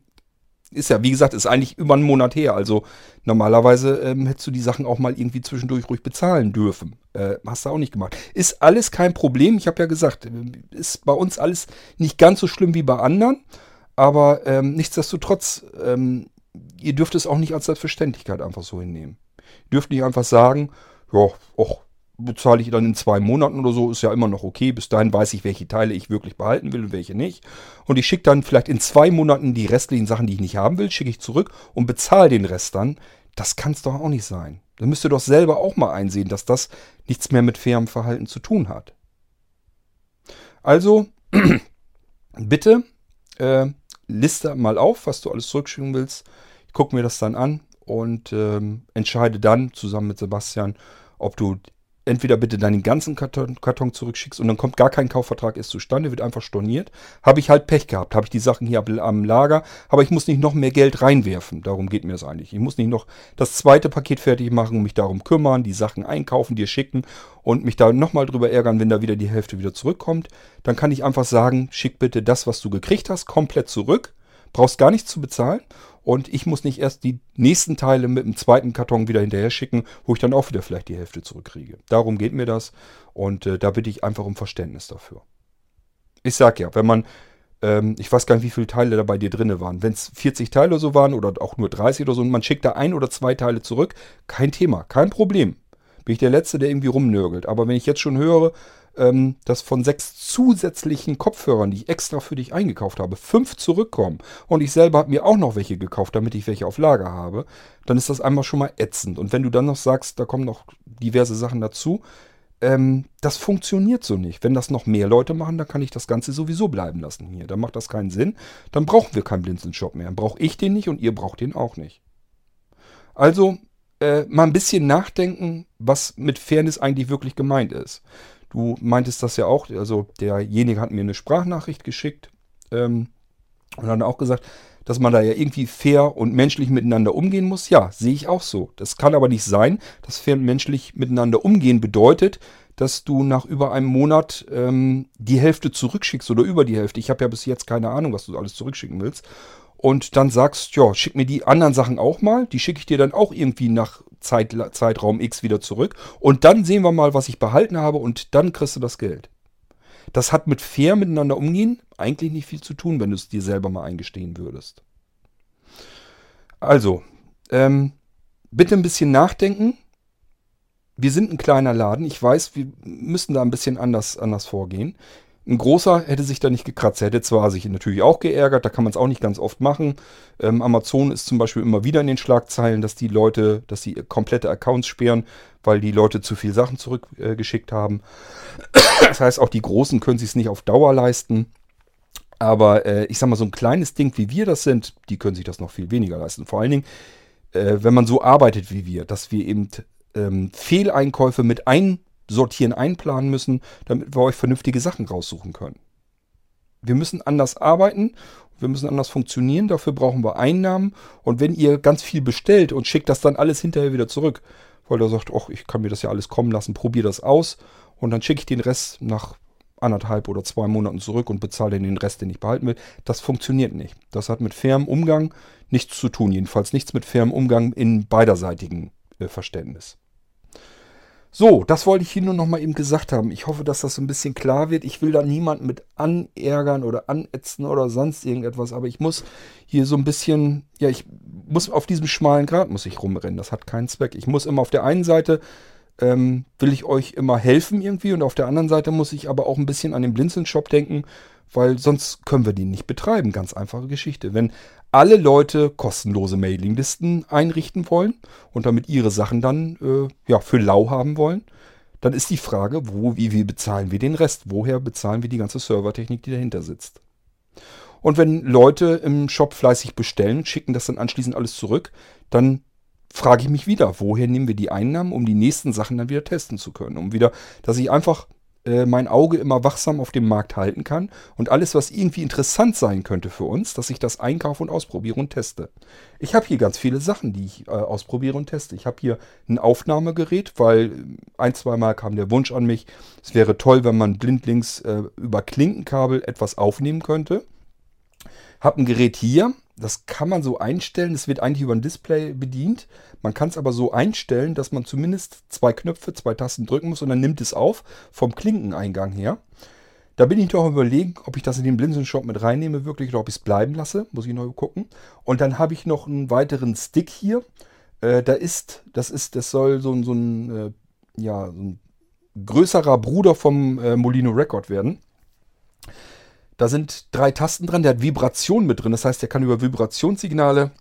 ist ja, wie gesagt, ist eigentlich über einen Monat her. Also normalerweise ähm, hättest du die Sachen auch mal irgendwie zwischendurch ruhig bezahlen dürfen. Äh, hast du auch nicht gemacht. Ist alles kein Problem. Ich habe ja gesagt, äh, ist bei uns alles nicht ganz so schlimm wie bei anderen. Aber ähm, nichtsdestotrotz ähm, ihr dürft es auch nicht als Selbstverständlichkeit einfach so hinnehmen. Ihr dürft nicht einfach sagen, ja, och, bezahle ich dann in zwei Monaten oder so, ist ja immer noch okay. Bis dahin weiß ich, welche Teile ich wirklich behalten will und welche nicht. Und ich schicke dann vielleicht in zwei Monaten die restlichen Sachen, die ich nicht haben will, schicke ich zurück und bezahle den Rest dann. Das kann es doch auch nicht sein. Dann müsst ihr doch selber auch mal einsehen, dass das nichts mehr mit fairem Verhalten zu tun hat. Also, bitte äh, liste mal auf, was du alles zurückschicken willst. Ich gucke mir das dann an und ähm, entscheide dann zusammen mit Sebastian, ob du entweder bitte deinen ganzen Karton, Karton, zurückschickst und dann kommt gar kein Kaufvertrag erst zustande, wird einfach storniert. Habe ich halt Pech gehabt, habe ich die Sachen hier am Lager, aber ich muss nicht noch mehr Geld reinwerfen. Darum geht mir das eigentlich. Ich muss nicht noch das zweite Paket fertig machen und mich darum kümmern, die Sachen einkaufen, dir schicken und mich da nochmal drüber ärgern, wenn da wieder die Hälfte wieder zurückkommt. Dann kann ich einfach sagen, schick bitte das, was du gekriegt hast, komplett zurück. Brauchst gar nichts zu bezahlen und ich muss nicht erst die nächsten Teile mit dem zweiten Karton wieder hinterher schicken, wo ich dann auch wieder vielleicht die Hälfte zurückkriege. Darum geht mir das und äh, da bitte ich einfach um Verständnis dafür. Ich sag ja, wenn man, ähm, ich weiß gar nicht, wie viele Teile da bei dir drin waren. Wenn es 40 Teile oder so waren oder auch nur 30 oder so und man schickt da ein oder zwei Teile zurück, kein Thema, kein Problem. Bin ich der Letzte, der irgendwie rumnörgelt. Aber wenn ich jetzt schon höre, ähm, dass von sechs zusätzlichen Kopfhörern, die ich extra für dich eingekauft habe, fünf zurückkommen und ich selber habe mir auch noch welche gekauft, damit ich welche auf Lager habe, dann ist das einmal schon mal ätzend. Und wenn du dann noch sagst, da kommen noch diverse Sachen dazu, ähm, das funktioniert so nicht. Wenn das noch mehr Leute machen, dann kann ich das Ganze sowieso bleiben lassen hier. Dann macht das keinen Sinn. Dann brauchen wir keinen Blinzeln-Shop mehr. Dann brauche ich den nicht und ihr braucht den auch nicht. Also äh, mal ein bisschen nachdenken, was mit Fairness eigentlich wirklich gemeint ist. Du meintest das ja auch, also derjenige hat mir eine Sprachnachricht geschickt ähm, und hat auch gesagt, dass man da ja irgendwie fair und menschlich miteinander umgehen muss. Ja, sehe ich auch so. Das kann aber nicht sein, dass fair und menschlich miteinander umgehen bedeutet, dass du nach über einem Monat ähm, die Hälfte zurückschickst oder über die Hälfte. Ich habe ja bis jetzt keine Ahnung, was du alles zurückschicken willst. Und dann sagst, ja, schick mir die anderen Sachen auch mal. Die schicke ich dir dann auch irgendwie nach Zeit, Zeitraum X wieder zurück. Und dann sehen wir mal, was ich behalten habe und dann kriegst du das Geld. Das hat mit fair miteinander umgehen eigentlich nicht viel zu tun, wenn du es dir selber mal eingestehen würdest. Also, ähm, bitte ein bisschen nachdenken. Wir sind ein kleiner Laden. Ich weiß, wir müssen da ein bisschen anders, anders vorgehen. Ein großer hätte sich da nicht gekratzt. Er hätte zwar sich natürlich auch geärgert, da kann man es auch nicht ganz oft machen. Ähm, Amazon ist zum Beispiel immer wieder in den Schlagzeilen, dass die Leute, dass sie komplette Accounts sperren, weil die Leute zu viel Sachen zurückgeschickt äh, haben. Das heißt, auch die Großen können sich es nicht auf Dauer leisten. Aber äh, ich sag mal, so ein kleines Ding wie wir das sind, die können sich das noch viel weniger leisten. Vor allen Dingen, äh, wenn man so arbeitet wie wir, dass wir eben ähm, Fehleinkäufe mit ein sortieren, einplanen müssen, damit wir euch vernünftige Sachen raussuchen können. Wir müssen anders arbeiten, wir müssen anders funktionieren, dafür brauchen wir Einnahmen. Und wenn ihr ganz viel bestellt und schickt das dann alles hinterher wieder zurück, weil ihr sagt, ach, ich kann mir das ja alles kommen lassen, probier das aus und dann schicke ich den Rest nach anderthalb oder zwei Monaten zurück und bezahle den Rest, den ich behalten will. Das funktioniert nicht. Das hat mit fairem Umgang nichts zu tun. Jedenfalls nichts mit fairem Umgang in beiderseitigen äh, Verständnis. So, das wollte ich hier nur noch mal eben gesagt haben. Ich hoffe, dass das so ein bisschen klar wird. Ich will da niemanden mit anärgern oder anätzen oder sonst irgendetwas, aber ich muss hier so ein bisschen, ja, ich muss auf diesem schmalen Grat muss ich rumrennen. Das hat keinen Zweck. Ich muss immer auf der einen Seite ähm, will ich euch immer helfen irgendwie und auf der anderen Seite muss ich aber auch ein bisschen an den Blinzeln-Shop denken, weil sonst können wir den nicht betreiben. Ganz einfache Geschichte. Wenn alle Leute kostenlose Mailinglisten einrichten wollen und damit ihre Sachen dann äh, ja, für lau haben wollen, dann ist die Frage, wo, wie, wie bezahlen wir den Rest? Woher bezahlen wir die ganze Servertechnik, die dahinter sitzt? Und wenn Leute im Shop fleißig bestellen schicken das dann anschließend alles zurück, dann frage ich mich wieder, woher nehmen wir die Einnahmen, um die nächsten Sachen dann wieder testen zu können? Um wieder, dass ich einfach äh, mein Auge immer wachsam auf dem Markt halten kann und alles, was irgendwie interessant sein könnte für uns, dass ich das einkaufe und ausprobiere und teste. Ich habe hier ganz viele Sachen, die ich äh, ausprobiere und teste. Ich habe hier ein Aufnahmegerät, weil ein, zwei Mal kam der Wunsch an mich, es wäre toll, wenn man blindlings äh, über Klinkenkabel etwas aufnehmen könnte. Hab ein Gerät hier, das kann man so einstellen. Es wird eigentlich über ein Display bedient. Man kann es aber so einstellen, dass man zumindest zwei Knöpfe, zwei Tasten drücken muss und dann nimmt es auf vom Klinkeneingang her. Da bin ich doch überlegen, ob ich das in den Blinzeln-Shop mit reinnehme, wirklich, oder ob ich es bleiben lasse. Muss ich noch gucken. Und dann habe ich noch einen weiteren Stick hier. Äh, da ist, das ist, das soll so, so ein, äh, ja, so ein größerer Bruder vom äh, Molino Record werden. Da sind drei Tasten dran, der hat Vibration mit drin. Das heißt, er kann über Vibrationssignale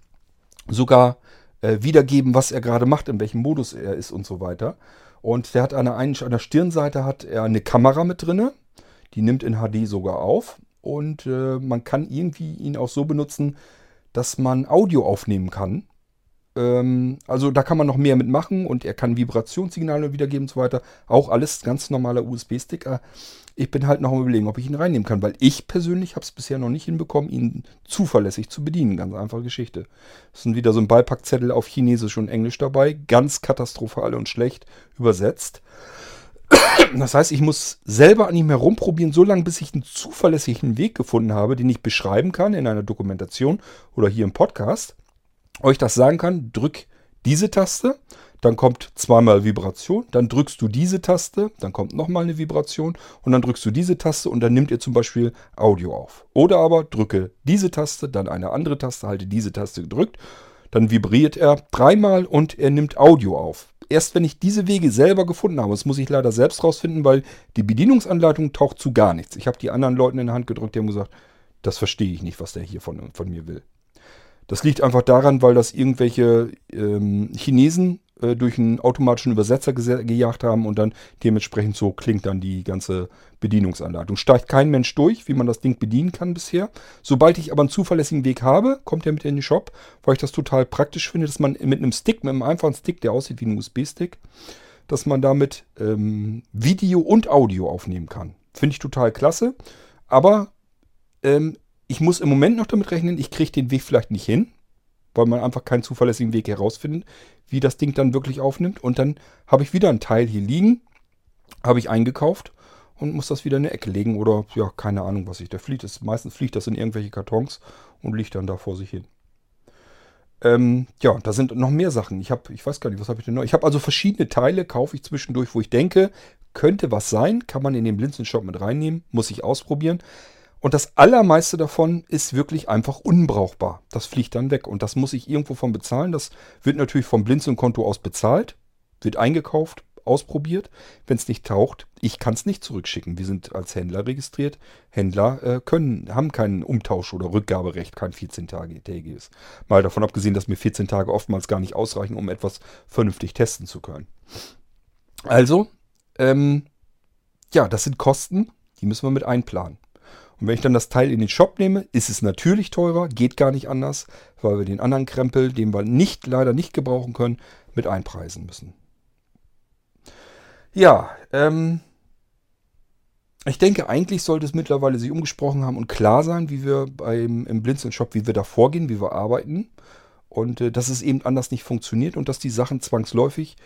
sogar äh, wiedergeben, was er gerade macht, in welchem Modus er ist und so weiter. Und der hat an der, einen, an der Stirnseite hat er eine Kamera mit drin. Die nimmt in HD sogar auf. Und äh, man kann irgendwie ihn auch so benutzen, dass man Audio aufnehmen kann. Ähm, also da kann man noch mehr mitmachen und er kann Vibrationssignale wiedergeben und so weiter. Auch alles ganz normaler USB-Sticker. Ich bin halt noch am überlegen, ob ich ihn reinnehmen kann, weil ich persönlich habe es bisher noch nicht hinbekommen, ihn zuverlässig zu bedienen. Ganz einfache Geschichte. Es sind wieder so ein Beipackzettel auf Chinesisch und Englisch dabei. Ganz katastrophal und schlecht übersetzt. Das heißt, ich muss selber an ihm herumprobieren, so lange, bis ich einen zuverlässigen Weg gefunden habe, den ich beschreiben kann in einer Dokumentation oder hier im Podcast. Euch das sagen kann, drück diese Taste dann kommt zweimal Vibration, dann drückst du diese Taste, dann kommt nochmal eine Vibration und dann drückst du diese Taste und dann nimmt ihr zum Beispiel Audio auf. Oder aber drücke diese Taste, dann eine andere Taste, halte diese Taste gedrückt, dann vibriert er dreimal und er nimmt Audio auf. Erst wenn ich diese Wege selber gefunden habe, das muss ich leider selbst rausfinden, weil die Bedienungsanleitung taucht zu gar nichts. Ich habe die anderen Leuten in der Hand gedrückt, die haben gesagt, das verstehe ich nicht, was der hier von, von mir will. Das liegt einfach daran, weil das irgendwelche ähm, Chinesen äh, durch einen automatischen Übersetzer gejagt haben und dann dementsprechend so klingt dann die ganze Bedienungsanleitung. Steigt kein Mensch durch, wie man das Ding bedienen kann bisher. Sobald ich aber einen zuverlässigen Weg habe, kommt er mit in den Shop, weil ich das total praktisch finde, dass man mit einem Stick, mit einem einfachen Stick, der aussieht wie ein USB-Stick, dass man damit ähm, Video und Audio aufnehmen kann. Finde ich total klasse. Aber ähm, ich muss im Moment noch damit rechnen, ich kriege den Weg vielleicht nicht hin, weil man einfach keinen zuverlässigen Weg herausfindet, wie das Ding dann wirklich aufnimmt. Und dann habe ich wieder ein Teil hier liegen, habe ich eingekauft und muss das wieder in eine Ecke legen oder ja, keine Ahnung, was ich da fliegt. Das, meistens fliegt das in irgendwelche Kartons und liegt dann da vor sich hin. Ähm, ja, da sind noch mehr Sachen. Ich habe, ich weiß gar nicht, was habe ich denn noch? Ich habe also verschiedene Teile, kaufe ich zwischendurch, wo ich denke, könnte was sein, kann man in den Blinzeln-Shop mit reinnehmen, muss ich ausprobieren. Und das allermeiste davon ist wirklich einfach unbrauchbar. Das fliegt dann weg. Und das muss ich irgendwo von bezahlen. Das wird natürlich vom Blinzeln-Konto aus bezahlt, wird eingekauft, ausprobiert. Wenn es nicht taucht, ich kann es nicht zurückschicken. Wir sind als Händler registriert. Händler äh, können, haben keinen Umtausch- oder Rückgaberecht, kein 14-tägiges. Mal davon abgesehen, dass mir 14 Tage oftmals gar nicht ausreichen, um etwas vernünftig testen zu können. Also, ähm, ja, das sind Kosten, die müssen wir mit einplanen. Und wenn ich dann das Teil in den Shop nehme, ist es natürlich teurer, geht gar nicht anders, weil wir den anderen Krempel, den wir nicht, leider nicht gebrauchen können, mit einpreisen müssen. Ja, ähm, ich denke, eigentlich sollte es mittlerweile sich umgesprochen haben und klar sein, wie wir beim, im Blinzeln-Shop, wie wir da vorgehen, wie wir arbeiten. Und äh, dass es eben anders nicht funktioniert und dass die Sachen zwangsläufig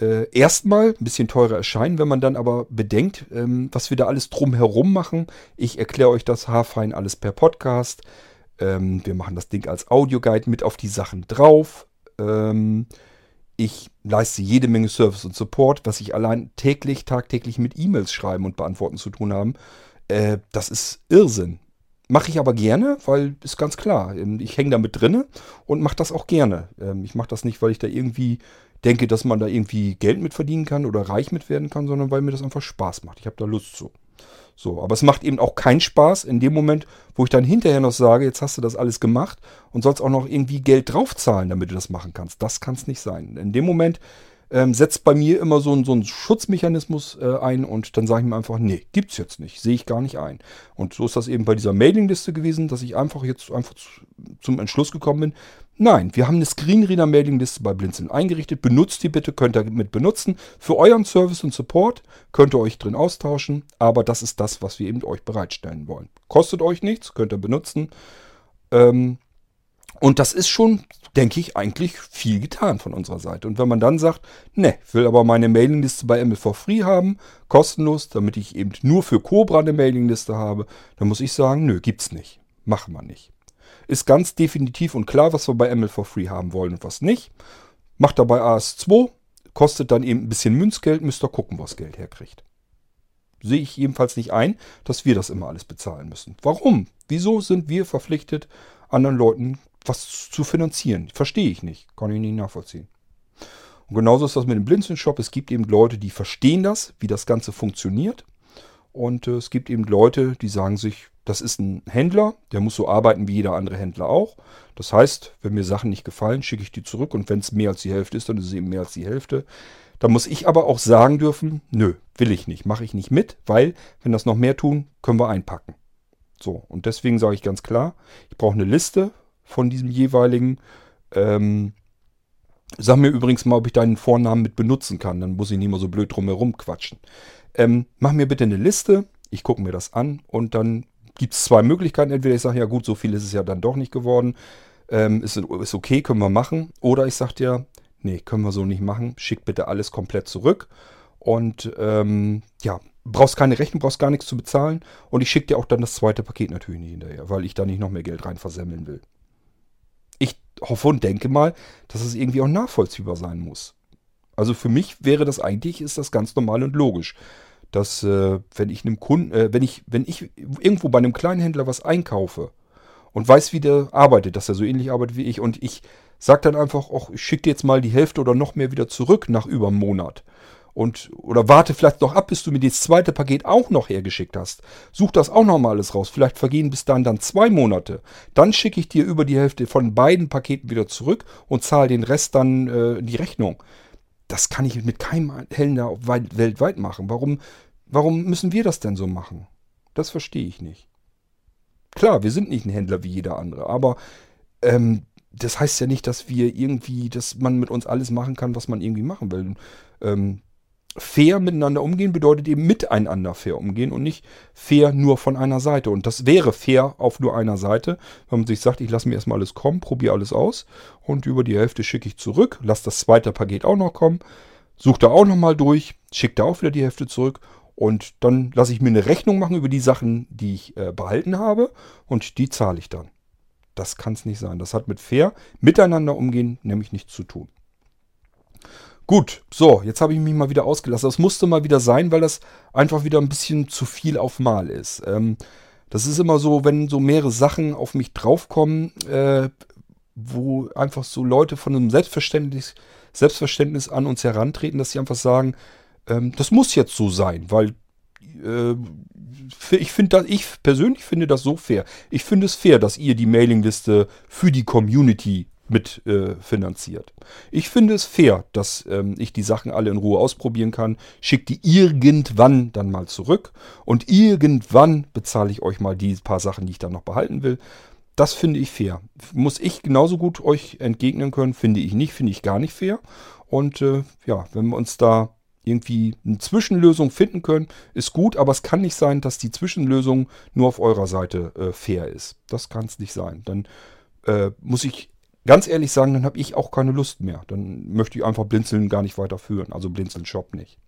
äh, erstmal ein bisschen teurer erscheinen, wenn man dann aber bedenkt, ähm, was wir da alles drumherum machen. Ich erkläre euch das haarfein alles per Podcast. Ähm, wir machen das Ding als Audioguide mit auf die Sachen drauf. Ähm, ich leiste jede Menge Service und Support, was ich allein täglich, tagtäglich mit E-Mails schreiben und beantworten zu tun haben. Äh, das ist Irrsinn. Mache ich aber gerne, weil ist ganz klar, ähm, ich hänge da mit drinne und mache das auch gerne. Ähm, ich mache das nicht, weil ich da irgendwie denke, dass man da irgendwie Geld mit verdienen kann oder reich mit werden kann, sondern weil mir das einfach Spaß macht. Ich habe da Lust zu. So, aber es macht eben auch keinen Spaß in dem Moment, wo ich dann hinterher noch sage, jetzt hast du das alles gemacht und sollst auch noch irgendwie Geld draufzahlen, damit du das machen kannst. Das kann es nicht sein. In dem Moment ähm, setzt bei mir immer so ein, so ein Schutzmechanismus äh, ein und dann sage ich mir einfach, nee, gibt's jetzt nicht, sehe ich gar nicht ein. Und so ist das eben bei dieser Mailingliste gewesen, dass ich einfach jetzt einfach zu, zum Entschluss gekommen bin, nein, wir haben eine Screenreader Mailingliste bei Blinzeln eingerichtet, benutzt die bitte, könnt ihr mit benutzen. Für euren Service und Support könnt ihr euch drin austauschen, aber das ist das, was wir eben euch bereitstellen wollen. Kostet euch nichts, könnt ihr benutzen. Ähm, und das ist schon, denke ich, eigentlich viel getan von unserer Seite. Und wenn man dann sagt, ne, ich will aber meine Mailingliste bei ML4 Free haben, kostenlos, damit ich eben nur für Cobra eine Mailingliste habe, dann muss ich sagen, nö, gibt's nicht. Machen wir nicht. Ist ganz definitiv und klar, was wir bei ML4 Free haben wollen und was nicht. Macht dabei AS2, kostet dann eben ein bisschen Münzgeld, müsst ihr gucken, was Geld herkriegt. Sehe ich jedenfalls nicht ein, dass wir das immer alles bezahlen müssen. Warum? Wieso sind wir verpflichtet, anderen Leuten was zu finanzieren. Verstehe ich nicht. Kann ich nicht nachvollziehen. Und genauso ist das mit dem Blinzeln-Shop. Es gibt eben Leute, die verstehen das, wie das Ganze funktioniert. Und äh, es gibt eben Leute, die sagen sich, das ist ein Händler, der muss so arbeiten wie jeder andere Händler auch. Das heißt, wenn mir Sachen nicht gefallen, schicke ich die zurück und wenn es mehr als die Hälfte ist, dann ist es eben mehr als die Hälfte. Da muss ich aber auch sagen dürfen, nö, will ich nicht, mache ich nicht mit, weil wenn das noch mehr tun, können wir einpacken. So, und deswegen sage ich ganz klar, ich brauche eine Liste von diesem jeweiligen. Ähm, sag mir übrigens mal, ob ich deinen Vornamen mit benutzen kann. Dann muss ich nicht mehr so blöd drumherum quatschen. Ähm, mach mir bitte eine Liste. Ich gucke mir das an und dann gibt es zwei Möglichkeiten. Entweder ich sage, ja gut, so viel ist es ja dann doch nicht geworden. Ähm, ist, ist okay, können wir machen. Oder ich sage dir, nee, können wir so nicht machen. Schick bitte alles komplett zurück. Und ähm, ja, brauchst keine Rechnung, brauchst gar nichts zu bezahlen. Und ich schicke dir auch dann das zweite Paket natürlich nicht hinterher, weil ich da nicht noch mehr Geld rein versemmeln will hoffe und denke mal, dass es irgendwie auch nachvollziehbar sein muss. Also für mich wäre das eigentlich, ist das ganz normal und logisch. Dass, äh, wenn ich einem Kunden, äh, wenn ich, wenn ich irgendwo bei einem kleinen Händler was einkaufe und weiß, wie der arbeitet, dass er so ähnlich arbeitet wie ich und ich sage dann einfach, ach, ich schicke dir jetzt mal die Hälfte oder noch mehr wieder zurück nach über einem Monat und oder warte vielleicht noch ab, bis du mir das zweite Paket auch noch hergeschickt hast. Such das auch noch mal alles raus. Vielleicht vergehen bis dann dann zwei Monate. Dann schicke ich dir über die Hälfte von beiden Paketen wieder zurück und zahle den Rest dann äh, die Rechnung. Das kann ich mit keinem Händler weltweit machen. Warum, warum müssen wir das denn so machen? Das verstehe ich nicht. Klar, wir sind nicht ein Händler wie jeder andere, aber ähm, das heißt ja nicht, dass wir irgendwie, dass man mit uns alles machen kann, was man irgendwie machen will. Ähm, fair miteinander umgehen bedeutet eben miteinander fair umgehen und nicht fair nur von einer Seite. Und das wäre fair auf nur einer Seite, wenn man sich sagt, ich lasse mir erstmal alles kommen, probiere alles aus und über die Hälfte schicke ich zurück, lasse das zweite Paket auch noch kommen, suche da auch nochmal durch, schicke da auch wieder die Hälfte zurück und dann lasse ich mir eine Rechnung machen über die Sachen, die ich äh, behalten habe und die zahle ich dann. Das kann es nicht sein. Das hat mit fair miteinander umgehen nämlich nichts zu tun. Gut, so, jetzt habe ich mich mal wieder ausgelassen. Das musste mal wieder sein, weil das einfach wieder ein bisschen zu viel auf Mal ist. Ähm, das ist immer so, wenn so mehrere Sachen auf mich draufkommen, äh, wo einfach so Leute von einem Selbstverständnis, Selbstverständnis an uns herantreten, dass sie einfach sagen, ähm, das muss jetzt so sein, weil äh, ich finde ich persönlich finde das so fair. Ich finde es fair, dass ihr die Mailingliste für die Community mit äh. Ich finde es fair, dass ähm, ich die Sachen alle in Ruhe ausprobieren kann. Schickt die irgendwann dann mal zurück und irgendwann bezahle ich euch mal die paar Sachen, die ich dann noch behalten will. Das finde ich fair. Muss ich genauso gut euch entgegnen können, finde ich nicht, finde ich gar nicht fair. Und äh, ja, wenn wir uns da irgendwie eine Zwischenlösung finden können, ist gut, aber es kann nicht sein, dass die Zwischenlösung nur auf eurer Seite äh, fair ist. Das kann es nicht sein. Dann äh, muss ich ganz ehrlich sagen, dann habe ich auch keine Lust mehr. Dann möchte ich einfach Blinzeln gar nicht weiterführen. Also Blinzeln Shop nicht.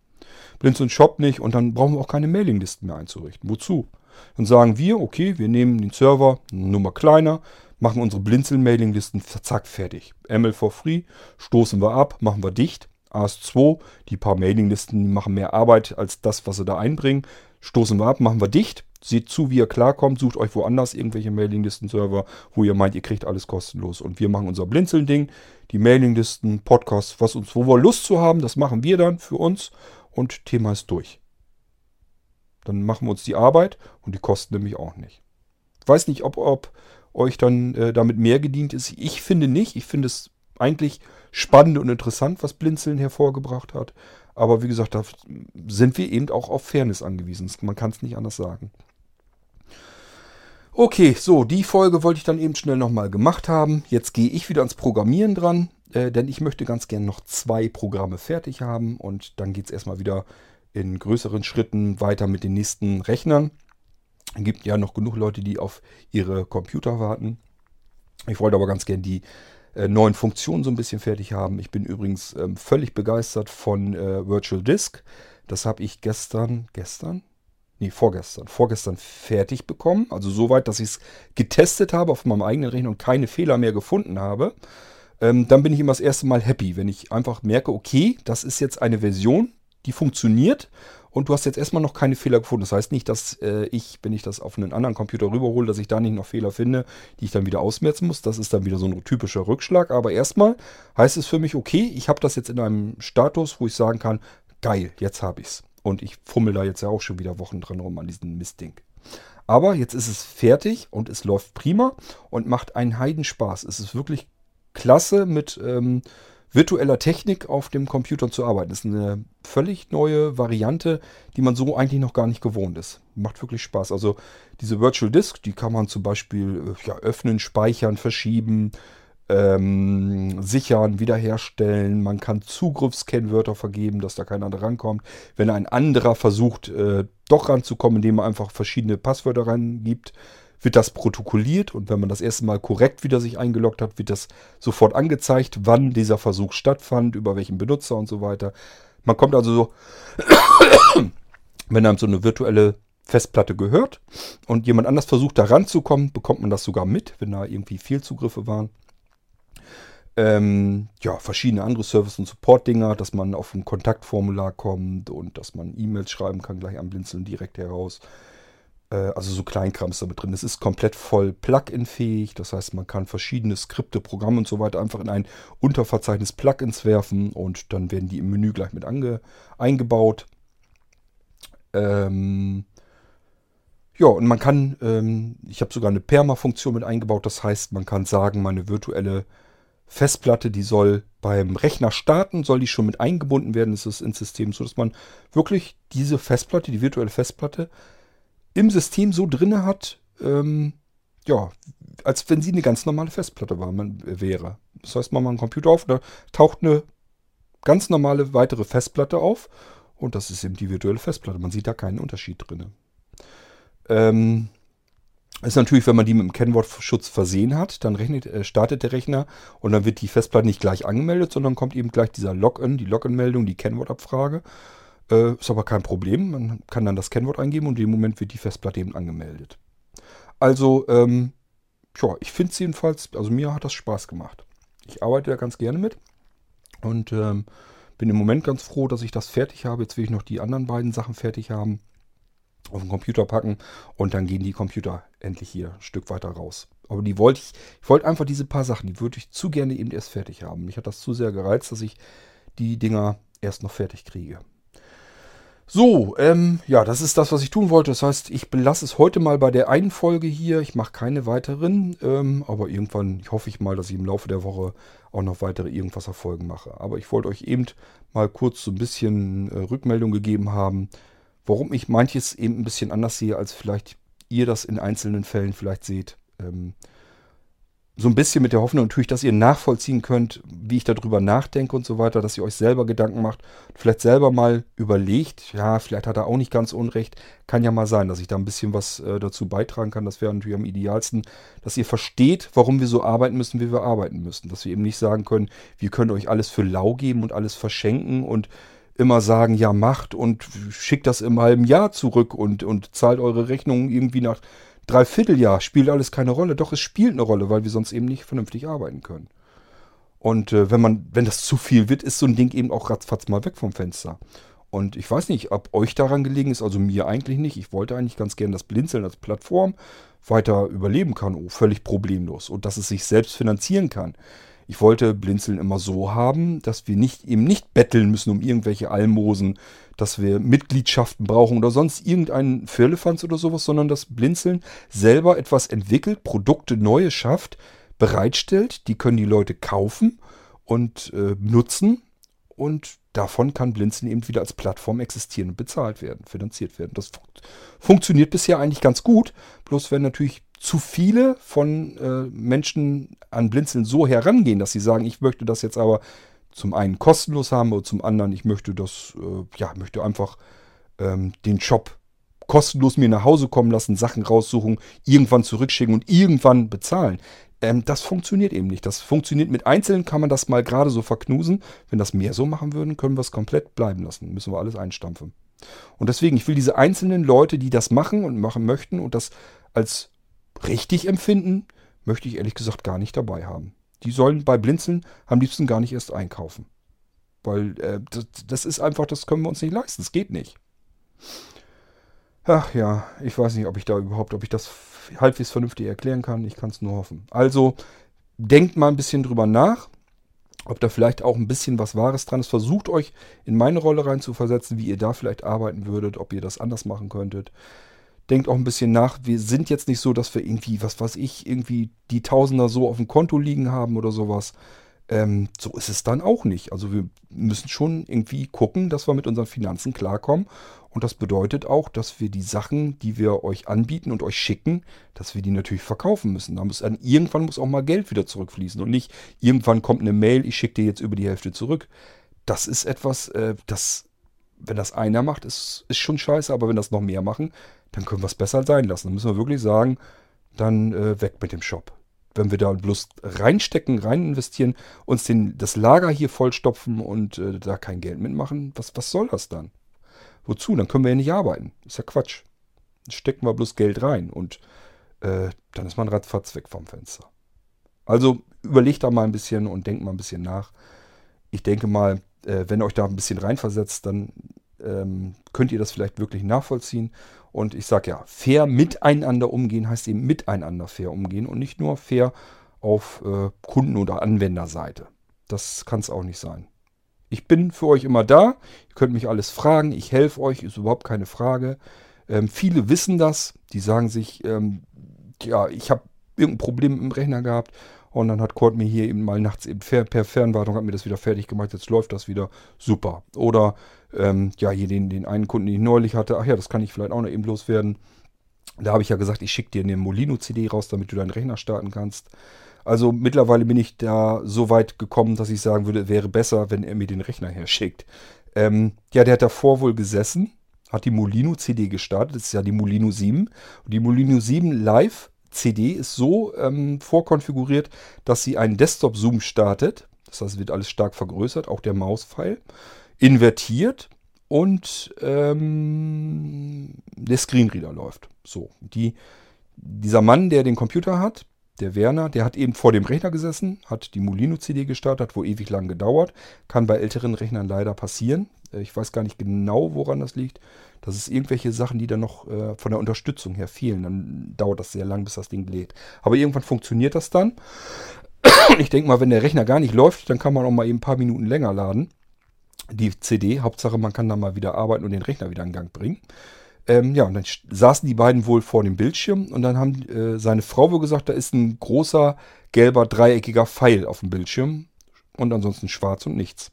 Blinzeln Shop nicht und dann brauchen wir auch keine Mailinglisten mehr einzurichten. Wozu? Dann sagen wir, okay, wir nehmen den Server Nummer kleiner, machen unsere Blinzeln-Mailinglisten, zack, fertig. ML for free, stoßen wir ab, machen wir dicht. AS2, die paar Mailinglisten machen mehr Arbeit als das, was sie da einbringen. Stoßen wir ab, machen wir dicht. Seht zu, wie ihr klarkommt. Sucht euch woanders irgendwelche Mailinglisten-Server, wo ihr meint, ihr kriegt alles kostenlos. Und wir machen unser Blinzeln-Ding. Die Mailinglisten, Podcasts, was uns, wo wir Lust zu haben, das machen wir dann für uns. Und Thema ist durch. Dann machen wir uns die Arbeit und die kosten nämlich auch nicht. Ich weiß nicht, ob, ob euch dann äh, damit mehr gedient ist. Ich finde nicht. Ich finde es eigentlich spannend und interessant, was Blinzeln hervorgebracht hat. Aber wie gesagt, da sind wir eben auch auf Fairness angewiesen. Man kann es nicht anders sagen. Okay, so, die Folge wollte ich dann eben schnell nochmal gemacht haben. Jetzt gehe ich wieder ans Programmieren dran, äh, denn ich möchte ganz gerne noch zwei Programme fertig haben und dann geht es erstmal wieder in größeren Schritten weiter mit den nächsten Rechnern. Es gibt ja noch genug Leute, die auf ihre Computer warten. Ich wollte aber ganz gerne die äh, neuen Funktionen so ein bisschen fertig haben. Ich bin übrigens ähm, völlig begeistert von äh, Virtual Disk. Das habe ich gestern, gestern? Nee, vorgestern. Vorgestern fertig bekommen. Also soweit, dass ich es getestet habe auf meinem eigenen Rechner und keine Fehler mehr gefunden habe. Ähm, dann bin ich immer das erste Mal happy, wenn ich einfach merke, okay, das ist jetzt eine Version, die funktioniert und du hast jetzt erstmal noch keine Fehler gefunden. Das heißt nicht, dass äh, ich, wenn ich das auf einen anderen Computer rüberhole, dass ich da nicht noch Fehler finde, die ich dann wieder ausmerzen muss. Das ist dann wieder so ein typischer Rückschlag. Aber erstmal heißt es für mich, okay, ich habe das jetzt in einem Status, wo ich sagen kann, geil, jetzt habe ich es. Und ich fummel da jetzt ja auch schon wieder Wochen dran rum an diesem Mistding. Aber jetzt ist es fertig und es läuft prima und macht einen Heidenspaß. Es ist wirklich klasse mit ähm, virtueller Technik auf dem Computer zu arbeiten. Das ist eine völlig neue Variante, die man so eigentlich noch gar nicht gewohnt ist. Macht wirklich Spaß. Also diese Virtual Disk, die kann man zum Beispiel äh, ja, öffnen, speichern, verschieben, ähm, sichern, wiederherstellen. Man kann Zugriffskennwörter vergeben, dass da keiner rankommt. Wenn ein anderer versucht, äh, doch ranzukommen, indem man einfach verschiedene Passwörter reingibt, wird das protokolliert und wenn man das erste Mal korrekt wieder sich eingeloggt hat, wird das sofort angezeigt, wann dieser Versuch stattfand, über welchen Benutzer und so weiter. Man kommt also so, wenn einem so eine virtuelle Festplatte gehört und jemand anders versucht da ranzukommen, bekommt man das sogar mit, wenn da irgendwie Fehlzugriffe waren. Ähm, ja, verschiedene andere Service- und Support-Dinger, dass man auf ein Kontaktformular kommt und dass man E-Mails schreiben kann, gleich am Blinzeln direkt heraus. Äh, also so Kleinkrams damit drin. Es ist komplett voll Plugin-fähig. Das heißt, man kann verschiedene Skripte, Programme und so weiter einfach in ein Unterverzeichnis Plugins werfen und dann werden die im Menü gleich mit ange eingebaut. Ähm ja, und man kann, ähm, ich habe sogar eine Perma-Funktion mit eingebaut. Das heißt, man kann sagen, meine virtuelle Festplatte, die soll beim Rechner starten, soll die schon mit eingebunden werden. Ist ins System, sodass man wirklich diese Festplatte, die virtuelle Festplatte, im System so drinne hat, ähm, ja, als wenn sie eine ganz normale Festplatte war, man, wäre. Das heißt, man macht einen Computer auf, da taucht eine ganz normale weitere Festplatte auf und das ist eben die virtuelle Festplatte. Man sieht da keinen Unterschied drin. Ähm, ist natürlich, wenn man die mit dem Kennwortschutz versehen hat, dann rechnet, äh, startet der Rechner und dann wird die Festplatte nicht gleich angemeldet, sondern kommt eben gleich dieser Login, die Login-Meldung, die Kennwortabfrage. Äh, ist aber kein Problem. Man kann dann das Kennwort eingeben und in dem Moment wird die Festplatte eben angemeldet. Also, ähm, ja, ich finde es jedenfalls, also mir hat das Spaß gemacht. Ich arbeite da ganz gerne mit und ähm, bin im Moment ganz froh, dass ich das fertig habe. Jetzt will ich noch die anderen beiden Sachen fertig haben, auf den Computer packen und dann gehen die Computer endlich hier ein Stück weiter raus. Aber die wollte ich, ich wollte einfach diese paar Sachen, die würde ich zu gerne eben erst fertig haben. Mich hat das zu sehr gereizt, dass ich die Dinger erst noch fertig kriege. So, ähm, ja, das ist das, was ich tun wollte. Das heißt, ich belasse es heute mal bei der einen Folge hier. Ich mache keine weiteren, ähm, aber irgendwann ich hoffe ich mal, dass ich im Laufe der Woche auch noch weitere irgendwas Erfolgen mache. Aber ich wollte euch eben mal kurz so ein bisschen äh, Rückmeldung gegeben haben, warum ich manches eben ein bisschen anders sehe, als vielleicht ihr das in einzelnen Fällen vielleicht seht. Ähm, so ein bisschen mit der Hoffnung natürlich, dass ihr nachvollziehen könnt, wie ich darüber nachdenke und so weiter, dass ihr euch selber Gedanken macht, vielleicht selber mal überlegt, ja, vielleicht hat er auch nicht ganz unrecht, kann ja mal sein, dass ich da ein bisschen was äh, dazu beitragen kann, das wäre natürlich am idealsten, dass ihr versteht, warum wir so arbeiten müssen, wie wir arbeiten müssen, dass wir eben nicht sagen können, wir können euch alles für lau geben und alles verschenken und immer sagen, ja, macht und schickt das im halben Jahr zurück und, und zahlt eure Rechnungen irgendwie nach Dreivierteljahr spielt alles keine Rolle. Doch, es spielt eine Rolle, weil wir sonst eben nicht vernünftig arbeiten können. Und äh, wenn man, wenn das zu viel wird, ist so ein Ding eben auch ratzfatz mal weg vom Fenster. Und ich weiß nicht, ob euch daran gelegen ist, also mir eigentlich nicht. Ich wollte eigentlich ganz gerne, dass Blinzeln als Plattform weiter überleben kann. Oh, völlig problemlos. Und dass es sich selbst finanzieren kann. Ich wollte Blinzeln immer so haben, dass wir nicht eben nicht betteln müssen um irgendwelche Almosen, dass wir Mitgliedschaften brauchen oder sonst irgendeinen Firlefanz oder sowas, sondern dass Blinzeln selber etwas entwickelt, Produkte neue schafft, bereitstellt, die können die Leute kaufen und äh, nutzen und davon kann Blinzeln eben wieder als Plattform existieren und bezahlt werden, finanziert werden. Das fun funktioniert bisher eigentlich ganz gut. Bloß wenn natürlich zu viele von äh, Menschen an Blinzeln so herangehen, dass sie sagen, ich möchte das jetzt aber zum einen kostenlos haben oder zum anderen, ich möchte das, äh, ja, möchte einfach ähm, den Shop kostenlos mir nach Hause kommen lassen, Sachen raussuchen, irgendwann zurückschicken und irgendwann bezahlen. Ähm, das funktioniert eben nicht. Das funktioniert mit Einzelnen, kann man das mal gerade so verknusen. Wenn das mehr so machen würden, können wir es komplett bleiben lassen. Müssen wir alles einstampfen. Und deswegen, ich will diese einzelnen Leute, die das machen und machen möchten und das als richtig empfinden, möchte ich ehrlich gesagt gar nicht dabei haben. Die sollen bei Blinzeln am liebsten gar nicht erst einkaufen. Weil äh, das, das ist einfach, das können wir uns nicht leisten. Das geht nicht. Ach ja, ich weiß nicht, ob ich da überhaupt, ob ich das halbwegs vernünftig erklären kann. Ich kann es nur hoffen. Also denkt mal ein bisschen drüber nach, ob da vielleicht auch ein bisschen was Wahres dran ist. Versucht euch in meine Rolle rein zu versetzen, wie ihr da vielleicht arbeiten würdet, ob ihr das anders machen könntet. Denkt auch ein bisschen nach. Wir sind jetzt nicht so, dass wir irgendwie, was weiß ich, irgendwie die Tausender so auf dem Konto liegen haben oder sowas. Ähm, so ist es dann auch nicht. Also wir müssen schon irgendwie gucken, dass wir mit unseren Finanzen klarkommen und das bedeutet auch, dass wir die Sachen, die wir euch anbieten und euch schicken, dass wir die natürlich verkaufen müssen. Da muss dann, irgendwann muss auch mal Geld wieder zurückfließen und nicht irgendwann kommt eine Mail, ich schicke dir jetzt über die Hälfte zurück. Das ist etwas, äh, das, wenn das einer macht, ist, ist schon scheiße, aber wenn das noch mehr machen, dann können wir es besser sein lassen. Dann müssen wir wirklich sagen, dann äh, weg mit dem Shop. Wenn wir da bloß reinstecken, rein investieren, uns den, das Lager hier vollstopfen und äh, da kein Geld mitmachen, was, was soll das dann? Wozu? Dann können wir ja nicht arbeiten. Ist ja Quatsch. Stecken wir bloß Geld rein und äh, dann ist man ratzfatz weg vom Fenster. Also überlegt da mal ein bisschen und denkt mal ein bisschen nach. Ich denke mal, äh, wenn ihr euch da ein bisschen reinversetzt, dann ähm, könnt ihr das vielleicht wirklich nachvollziehen. Und ich sage ja, fair miteinander umgehen heißt eben miteinander fair umgehen und nicht nur fair auf äh, Kunden- oder Anwenderseite. Das kann es auch nicht sein. Ich bin für euch immer da. Ihr könnt mich alles fragen. Ich helfe euch, ist überhaupt keine Frage. Ähm, viele wissen das. Die sagen sich, ähm, ja, ich habe irgendein Problem im Rechner gehabt. Und dann hat Kurt mir hier eben mal nachts eben per Fernwartung hat mir das wieder fertig gemacht. Jetzt läuft das wieder super. Oder ähm, ja, hier den, den einen Kunden, den ich neulich hatte. Ach ja, das kann ich vielleicht auch noch eben loswerden. Da habe ich ja gesagt, ich schicke dir eine Molino-CD raus, damit du deinen Rechner starten kannst. Also mittlerweile bin ich da so weit gekommen, dass ich sagen würde, wäre besser, wenn er mir den Rechner herschickt. Ähm, ja, der hat davor wohl gesessen, hat die Molino CD gestartet, das ist ja die Molino 7. Und die Molino 7 Live CD ist so ähm, vorkonfiguriert, dass sie einen Desktop-Zoom startet. Das heißt, wird alles stark vergrößert, auch der Mauspfeil. Invertiert und ähm, der Screenreader läuft. So, die, dieser Mann, der den Computer hat, der Werner, der hat eben vor dem Rechner gesessen, hat die Molino-CD gestartet, hat wohl ewig lang gedauert. Kann bei älteren Rechnern leider passieren. Äh, ich weiß gar nicht genau, woran das liegt. Das ist irgendwelche Sachen, die dann noch äh, von der Unterstützung her fehlen. Dann dauert das sehr lang, bis das Ding lädt. Aber irgendwann funktioniert das dann. Ich denke mal, wenn der Rechner gar nicht läuft, dann kann man auch mal eben ein paar Minuten länger laden. Die CD, Hauptsache man kann dann mal wieder arbeiten und den Rechner wieder in Gang bringen. Ähm, ja, und dann saßen die beiden wohl vor dem Bildschirm und dann haben äh, seine Frau wohl gesagt, da ist ein großer gelber dreieckiger Pfeil auf dem Bildschirm und ansonsten schwarz und nichts.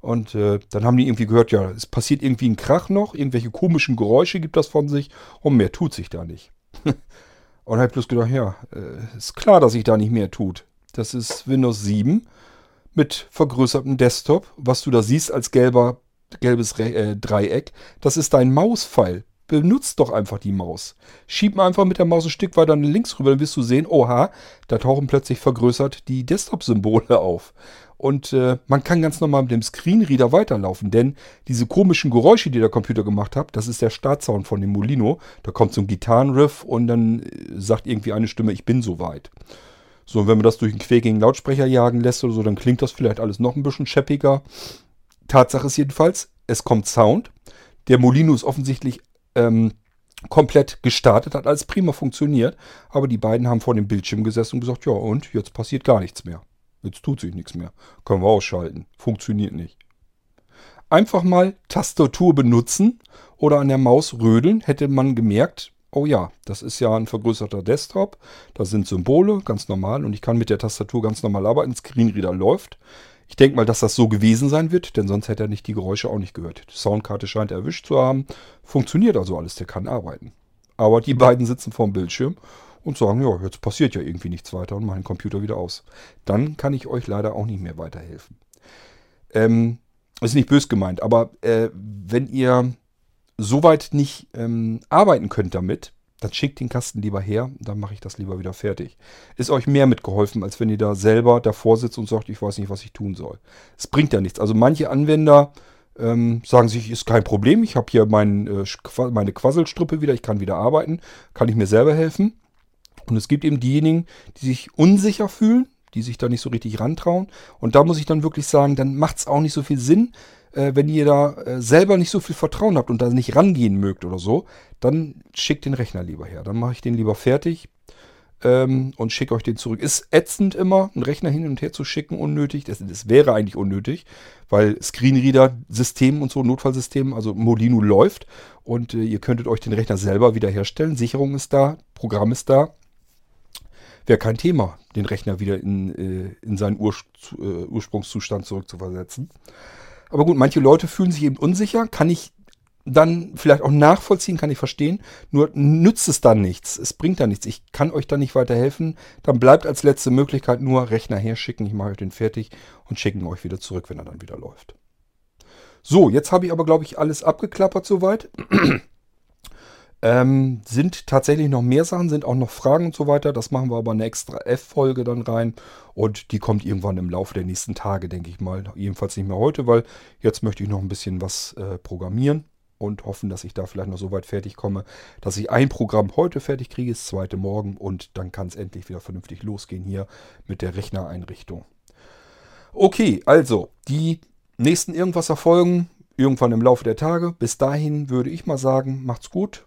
Und äh, dann haben die irgendwie gehört, ja, es passiert irgendwie ein Krach noch, irgendwelche komischen Geräusche gibt das von sich und mehr tut sich da nicht. und hab bloß gedacht, ja, äh, ist klar, dass sich da nicht mehr tut. Das ist Windows 7 mit vergrößertem Desktop. Was du da siehst als gelber gelbes Re äh, Dreieck, das ist dein Mauspfeil. Benutzt doch einfach die Maus. Schieb mal einfach mit der Maus ein Stück weiter links rüber, dann wirst du sehen, oha, da tauchen plötzlich vergrößert die Desktop-Symbole auf. Und äh, man kann ganz normal mit dem Screenreader weiterlaufen, denn diese komischen Geräusche, die der Computer gemacht hat, das ist der Startsound von dem Molino. Da kommt so ein Gitarrenriff und dann äh, sagt irgendwie eine Stimme, ich bin soweit. So, und wenn man das durch einen quäkigen Lautsprecher jagen lässt oder so, dann klingt das vielleicht alles noch ein bisschen scheppiger. Tatsache ist jedenfalls, es kommt Sound. Der Molino ist offensichtlich ähm, komplett gestartet, hat alles prima funktioniert. Aber die beiden haben vor dem Bildschirm gesessen und gesagt, ja und, jetzt passiert gar nichts mehr. Jetzt tut sich nichts mehr. Können wir ausschalten. Funktioniert nicht. Einfach mal Tastatur benutzen oder an der Maus rödeln, hätte man gemerkt, oh ja, das ist ja ein vergrößerter Desktop. Da sind Symbole, ganz normal. Und ich kann mit der Tastatur ganz normal arbeiten. Screenreader läuft. Ich denke mal, dass das so gewesen sein wird, denn sonst hätte er nicht die Geräusche auch nicht gehört. Die Soundkarte scheint erwischt zu haben. Funktioniert also alles, der kann arbeiten. Aber die beiden sitzen vorm Bildschirm und sagen, ja, jetzt passiert ja irgendwie nichts weiter und machen den Computer wieder aus. Dann kann ich euch leider auch nicht mehr weiterhelfen. Ähm, ist nicht bös gemeint, aber äh, wenn ihr soweit nicht ähm, arbeiten könnt damit, dann schickt den Kasten lieber her, dann mache ich das lieber wieder fertig. Ist euch mehr mitgeholfen, als wenn ihr da selber davor sitzt und sagt, ich weiß nicht, was ich tun soll. Es bringt ja nichts. Also manche Anwender ähm, sagen sich, ist kein Problem, ich habe hier mein, äh, meine Quasselstruppe wieder, ich kann wieder arbeiten, kann ich mir selber helfen. Und es gibt eben diejenigen, die sich unsicher fühlen, die sich da nicht so richtig rantrauen. Und da muss ich dann wirklich sagen, dann macht es auch nicht so viel Sinn, äh, wenn ihr da äh, selber nicht so viel Vertrauen habt und da nicht rangehen mögt oder so, dann schickt den Rechner lieber her. Dann mache ich den lieber fertig ähm, und schicke euch den zurück. Ist ätzend immer, einen Rechner hin und her zu schicken, unnötig. Das, das wäre eigentlich unnötig, weil Screenreader-System und so, Notfallsystem, also Molino läuft und äh, ihr könntet euch den Rechner selber wiederherstellen. Sicherung ist da, Programm ist da wäre kein Thema, den Rechner wieder in, äh, in seinen äh, Ursprungszustand zurückzuversetzen. Aber gut, manche Leute fühlen sich eben unsicher, kann ich dann vielleicht auch nachvollziehen, kann ich verstehen. Nur nützt es dann nichts. Es bringt dann nichts. Ich kann euch dann nicht weiterhelfen. Dann bleibt als letzte Möglichkeit nur Rechner herschicken. Ich mache euch den fertig und schicken euch wieder zurück, wenn er dann wieder läuft. So, jetzt habe ich aber, glaube ich, alles abgeklappert soweit. Ähm, sind tatsächlich noch mehr Sachen, sind auch noch Fragen und so weiter. Das machen wir aber eine extra F-Folge dann rein. Und die kommt irgendwann im Laufe der nächsten Tage, denke ich mal. Jedenfalls nicht mehr heute, weil jetzt möchte ich noch ein bisschen was äh, programmieren und hoffen, dass ich da vielleicht noch so weit fertig komme, dass ich ein Programm heute fertig kriege, das zweite morgen und dann kann es endlich wieder vernünftig losgehen hier mit der Rechnereinrichtung. Okay, also die nächsten irgendwas erfolgen irgendwann im Laufe der Tage. Bis dahin würde ich mal sagen, macht's gut,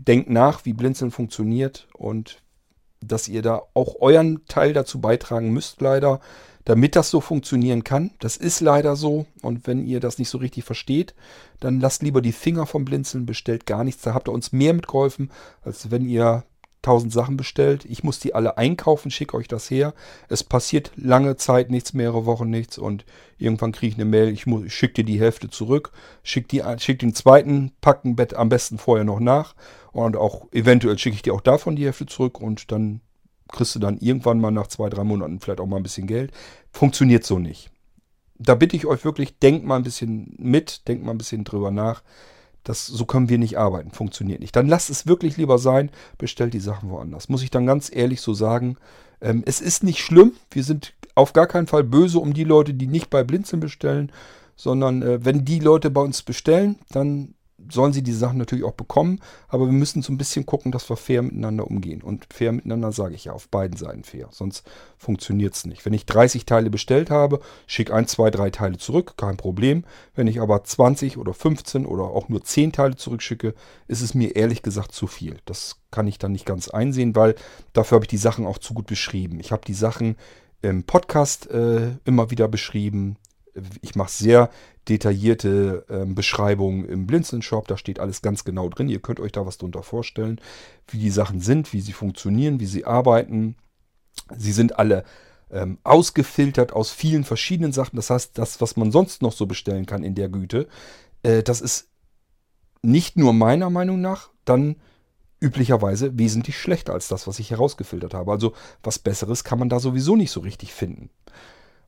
denkt nach, wie Blinzeln funktioniert und dass ihr da auch euren Teil dazu beitragen müsst, leider, damit das so funktionieren kann. Das ist leider so. Und wenn ihr das nicht so richtig versteht, dann lasst lieber die Finger vom Blinzeln, bestellt gar nichts. Da habt ihr uns mehr mitgeholfen, als wenn ihr tausend Sachen bestellt. Ich muss die alle einkaufen, schicke euch das her. Es passiert lange Zeit nichts, mehrere Wochen nichts und irgendwann kriege ich eine Mail, ich, ich schicke dir die Hälfte zurück, schicke schick den zweiten Packenbett am besten vorher noch nach und auch eventuell schicke ich dir auch davon die Hälfte zurück und dann kriegst du dann irgendwann mal nach zwei, drei Monaten vielleicht auch mal ein bisschen Geld. Funktioniert so nicht. Da bitte ich euch wirklich, denkt mal ein bisschen mit, denkt mal ein bisschen drüber nach. Das, so können wir nicht arbeiten, funktioniert nicht. Dann lasst es wirklich lieber sein, bestellt die Sachen woanders. Muss ich dann ganz ehrlich so sagen. Ähm, es ist nicht schlimm, wir sind auf gar keinen Fall böse um die Leute, die nicht bei Blinzeln bestellen, sondern äh, wenn die Leute bei uns bestellen, dann sollen sie die Sachen natürlich auch bekommen, aber wir müssen so ein bisschen gucken, dass wir fair miteinander umgehen. Und fair miteinander sage ich ja, auf beiden Seiten fair. Sonst funktioniert es nicht. Wenn ich 30 Teile bestellt habe, schicke ein, zwei, drei Teile zurück, kein Problem. Wenn ich aber 20 oder 15 oder auch nur 10 Teile zurückschicke, ist es mir ehrlich gesagt zu viel. Das kann ich dann nicht ganz einsehen, weil dafür habe ich die Sachen auch zu gut beschrieben. Ich habe die Sachen im Podcast äh, immer wieder beschrieben. Ich mache sehr detaillierte ähm, Beschreibung im Blinzeln-Shop. Da steht alles ganz genau drin. Ihr könnt euch da was drunter vorstellen, wie die Sachen sind, wie sie funktionieren, wie sie arbeiten. Sie sind alle ähm, ausgefiltert aus vielen verschiedenen Sachen. Das heißt, das, was man sonst noch so bestellen kann in der Güte, äh, das ist nicht nur meiner Meinung nach dann üblicherweise wesentlich schlechter als das, was ich herausgefiltert habe. Also was Besseres kann man da sowieso nicht so richtig finden.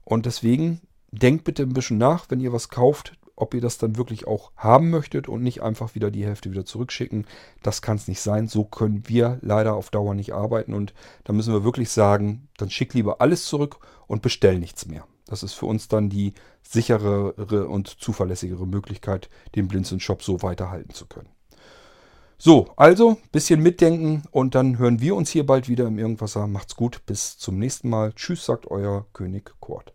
Und deswegen denkt bitte ein bisschen nach, wenn ihr was kauft, ob ihr das dann wirklich auch haben möchtet und nicht einfach wieder die Hälfte wieder zurückschicken. Das kann es nicht sein. So können wir leider auf Dauer nicht arbeiten. Und da müssen wir wirklich sagen, dann schick lieber alles zurück und bestell nichts mehr. Das ist für uns dann die sicherere und zuverlässigere Möglichkeit, den Blinzeln-Shop so weiterhalten zu können. So, also bisschen mitdenken und dann hören wir uns hier bald wieder im Irgendwasser. Macht's gut, bis zum nächsten Mal. Tschüss, sagt euer König Kurt.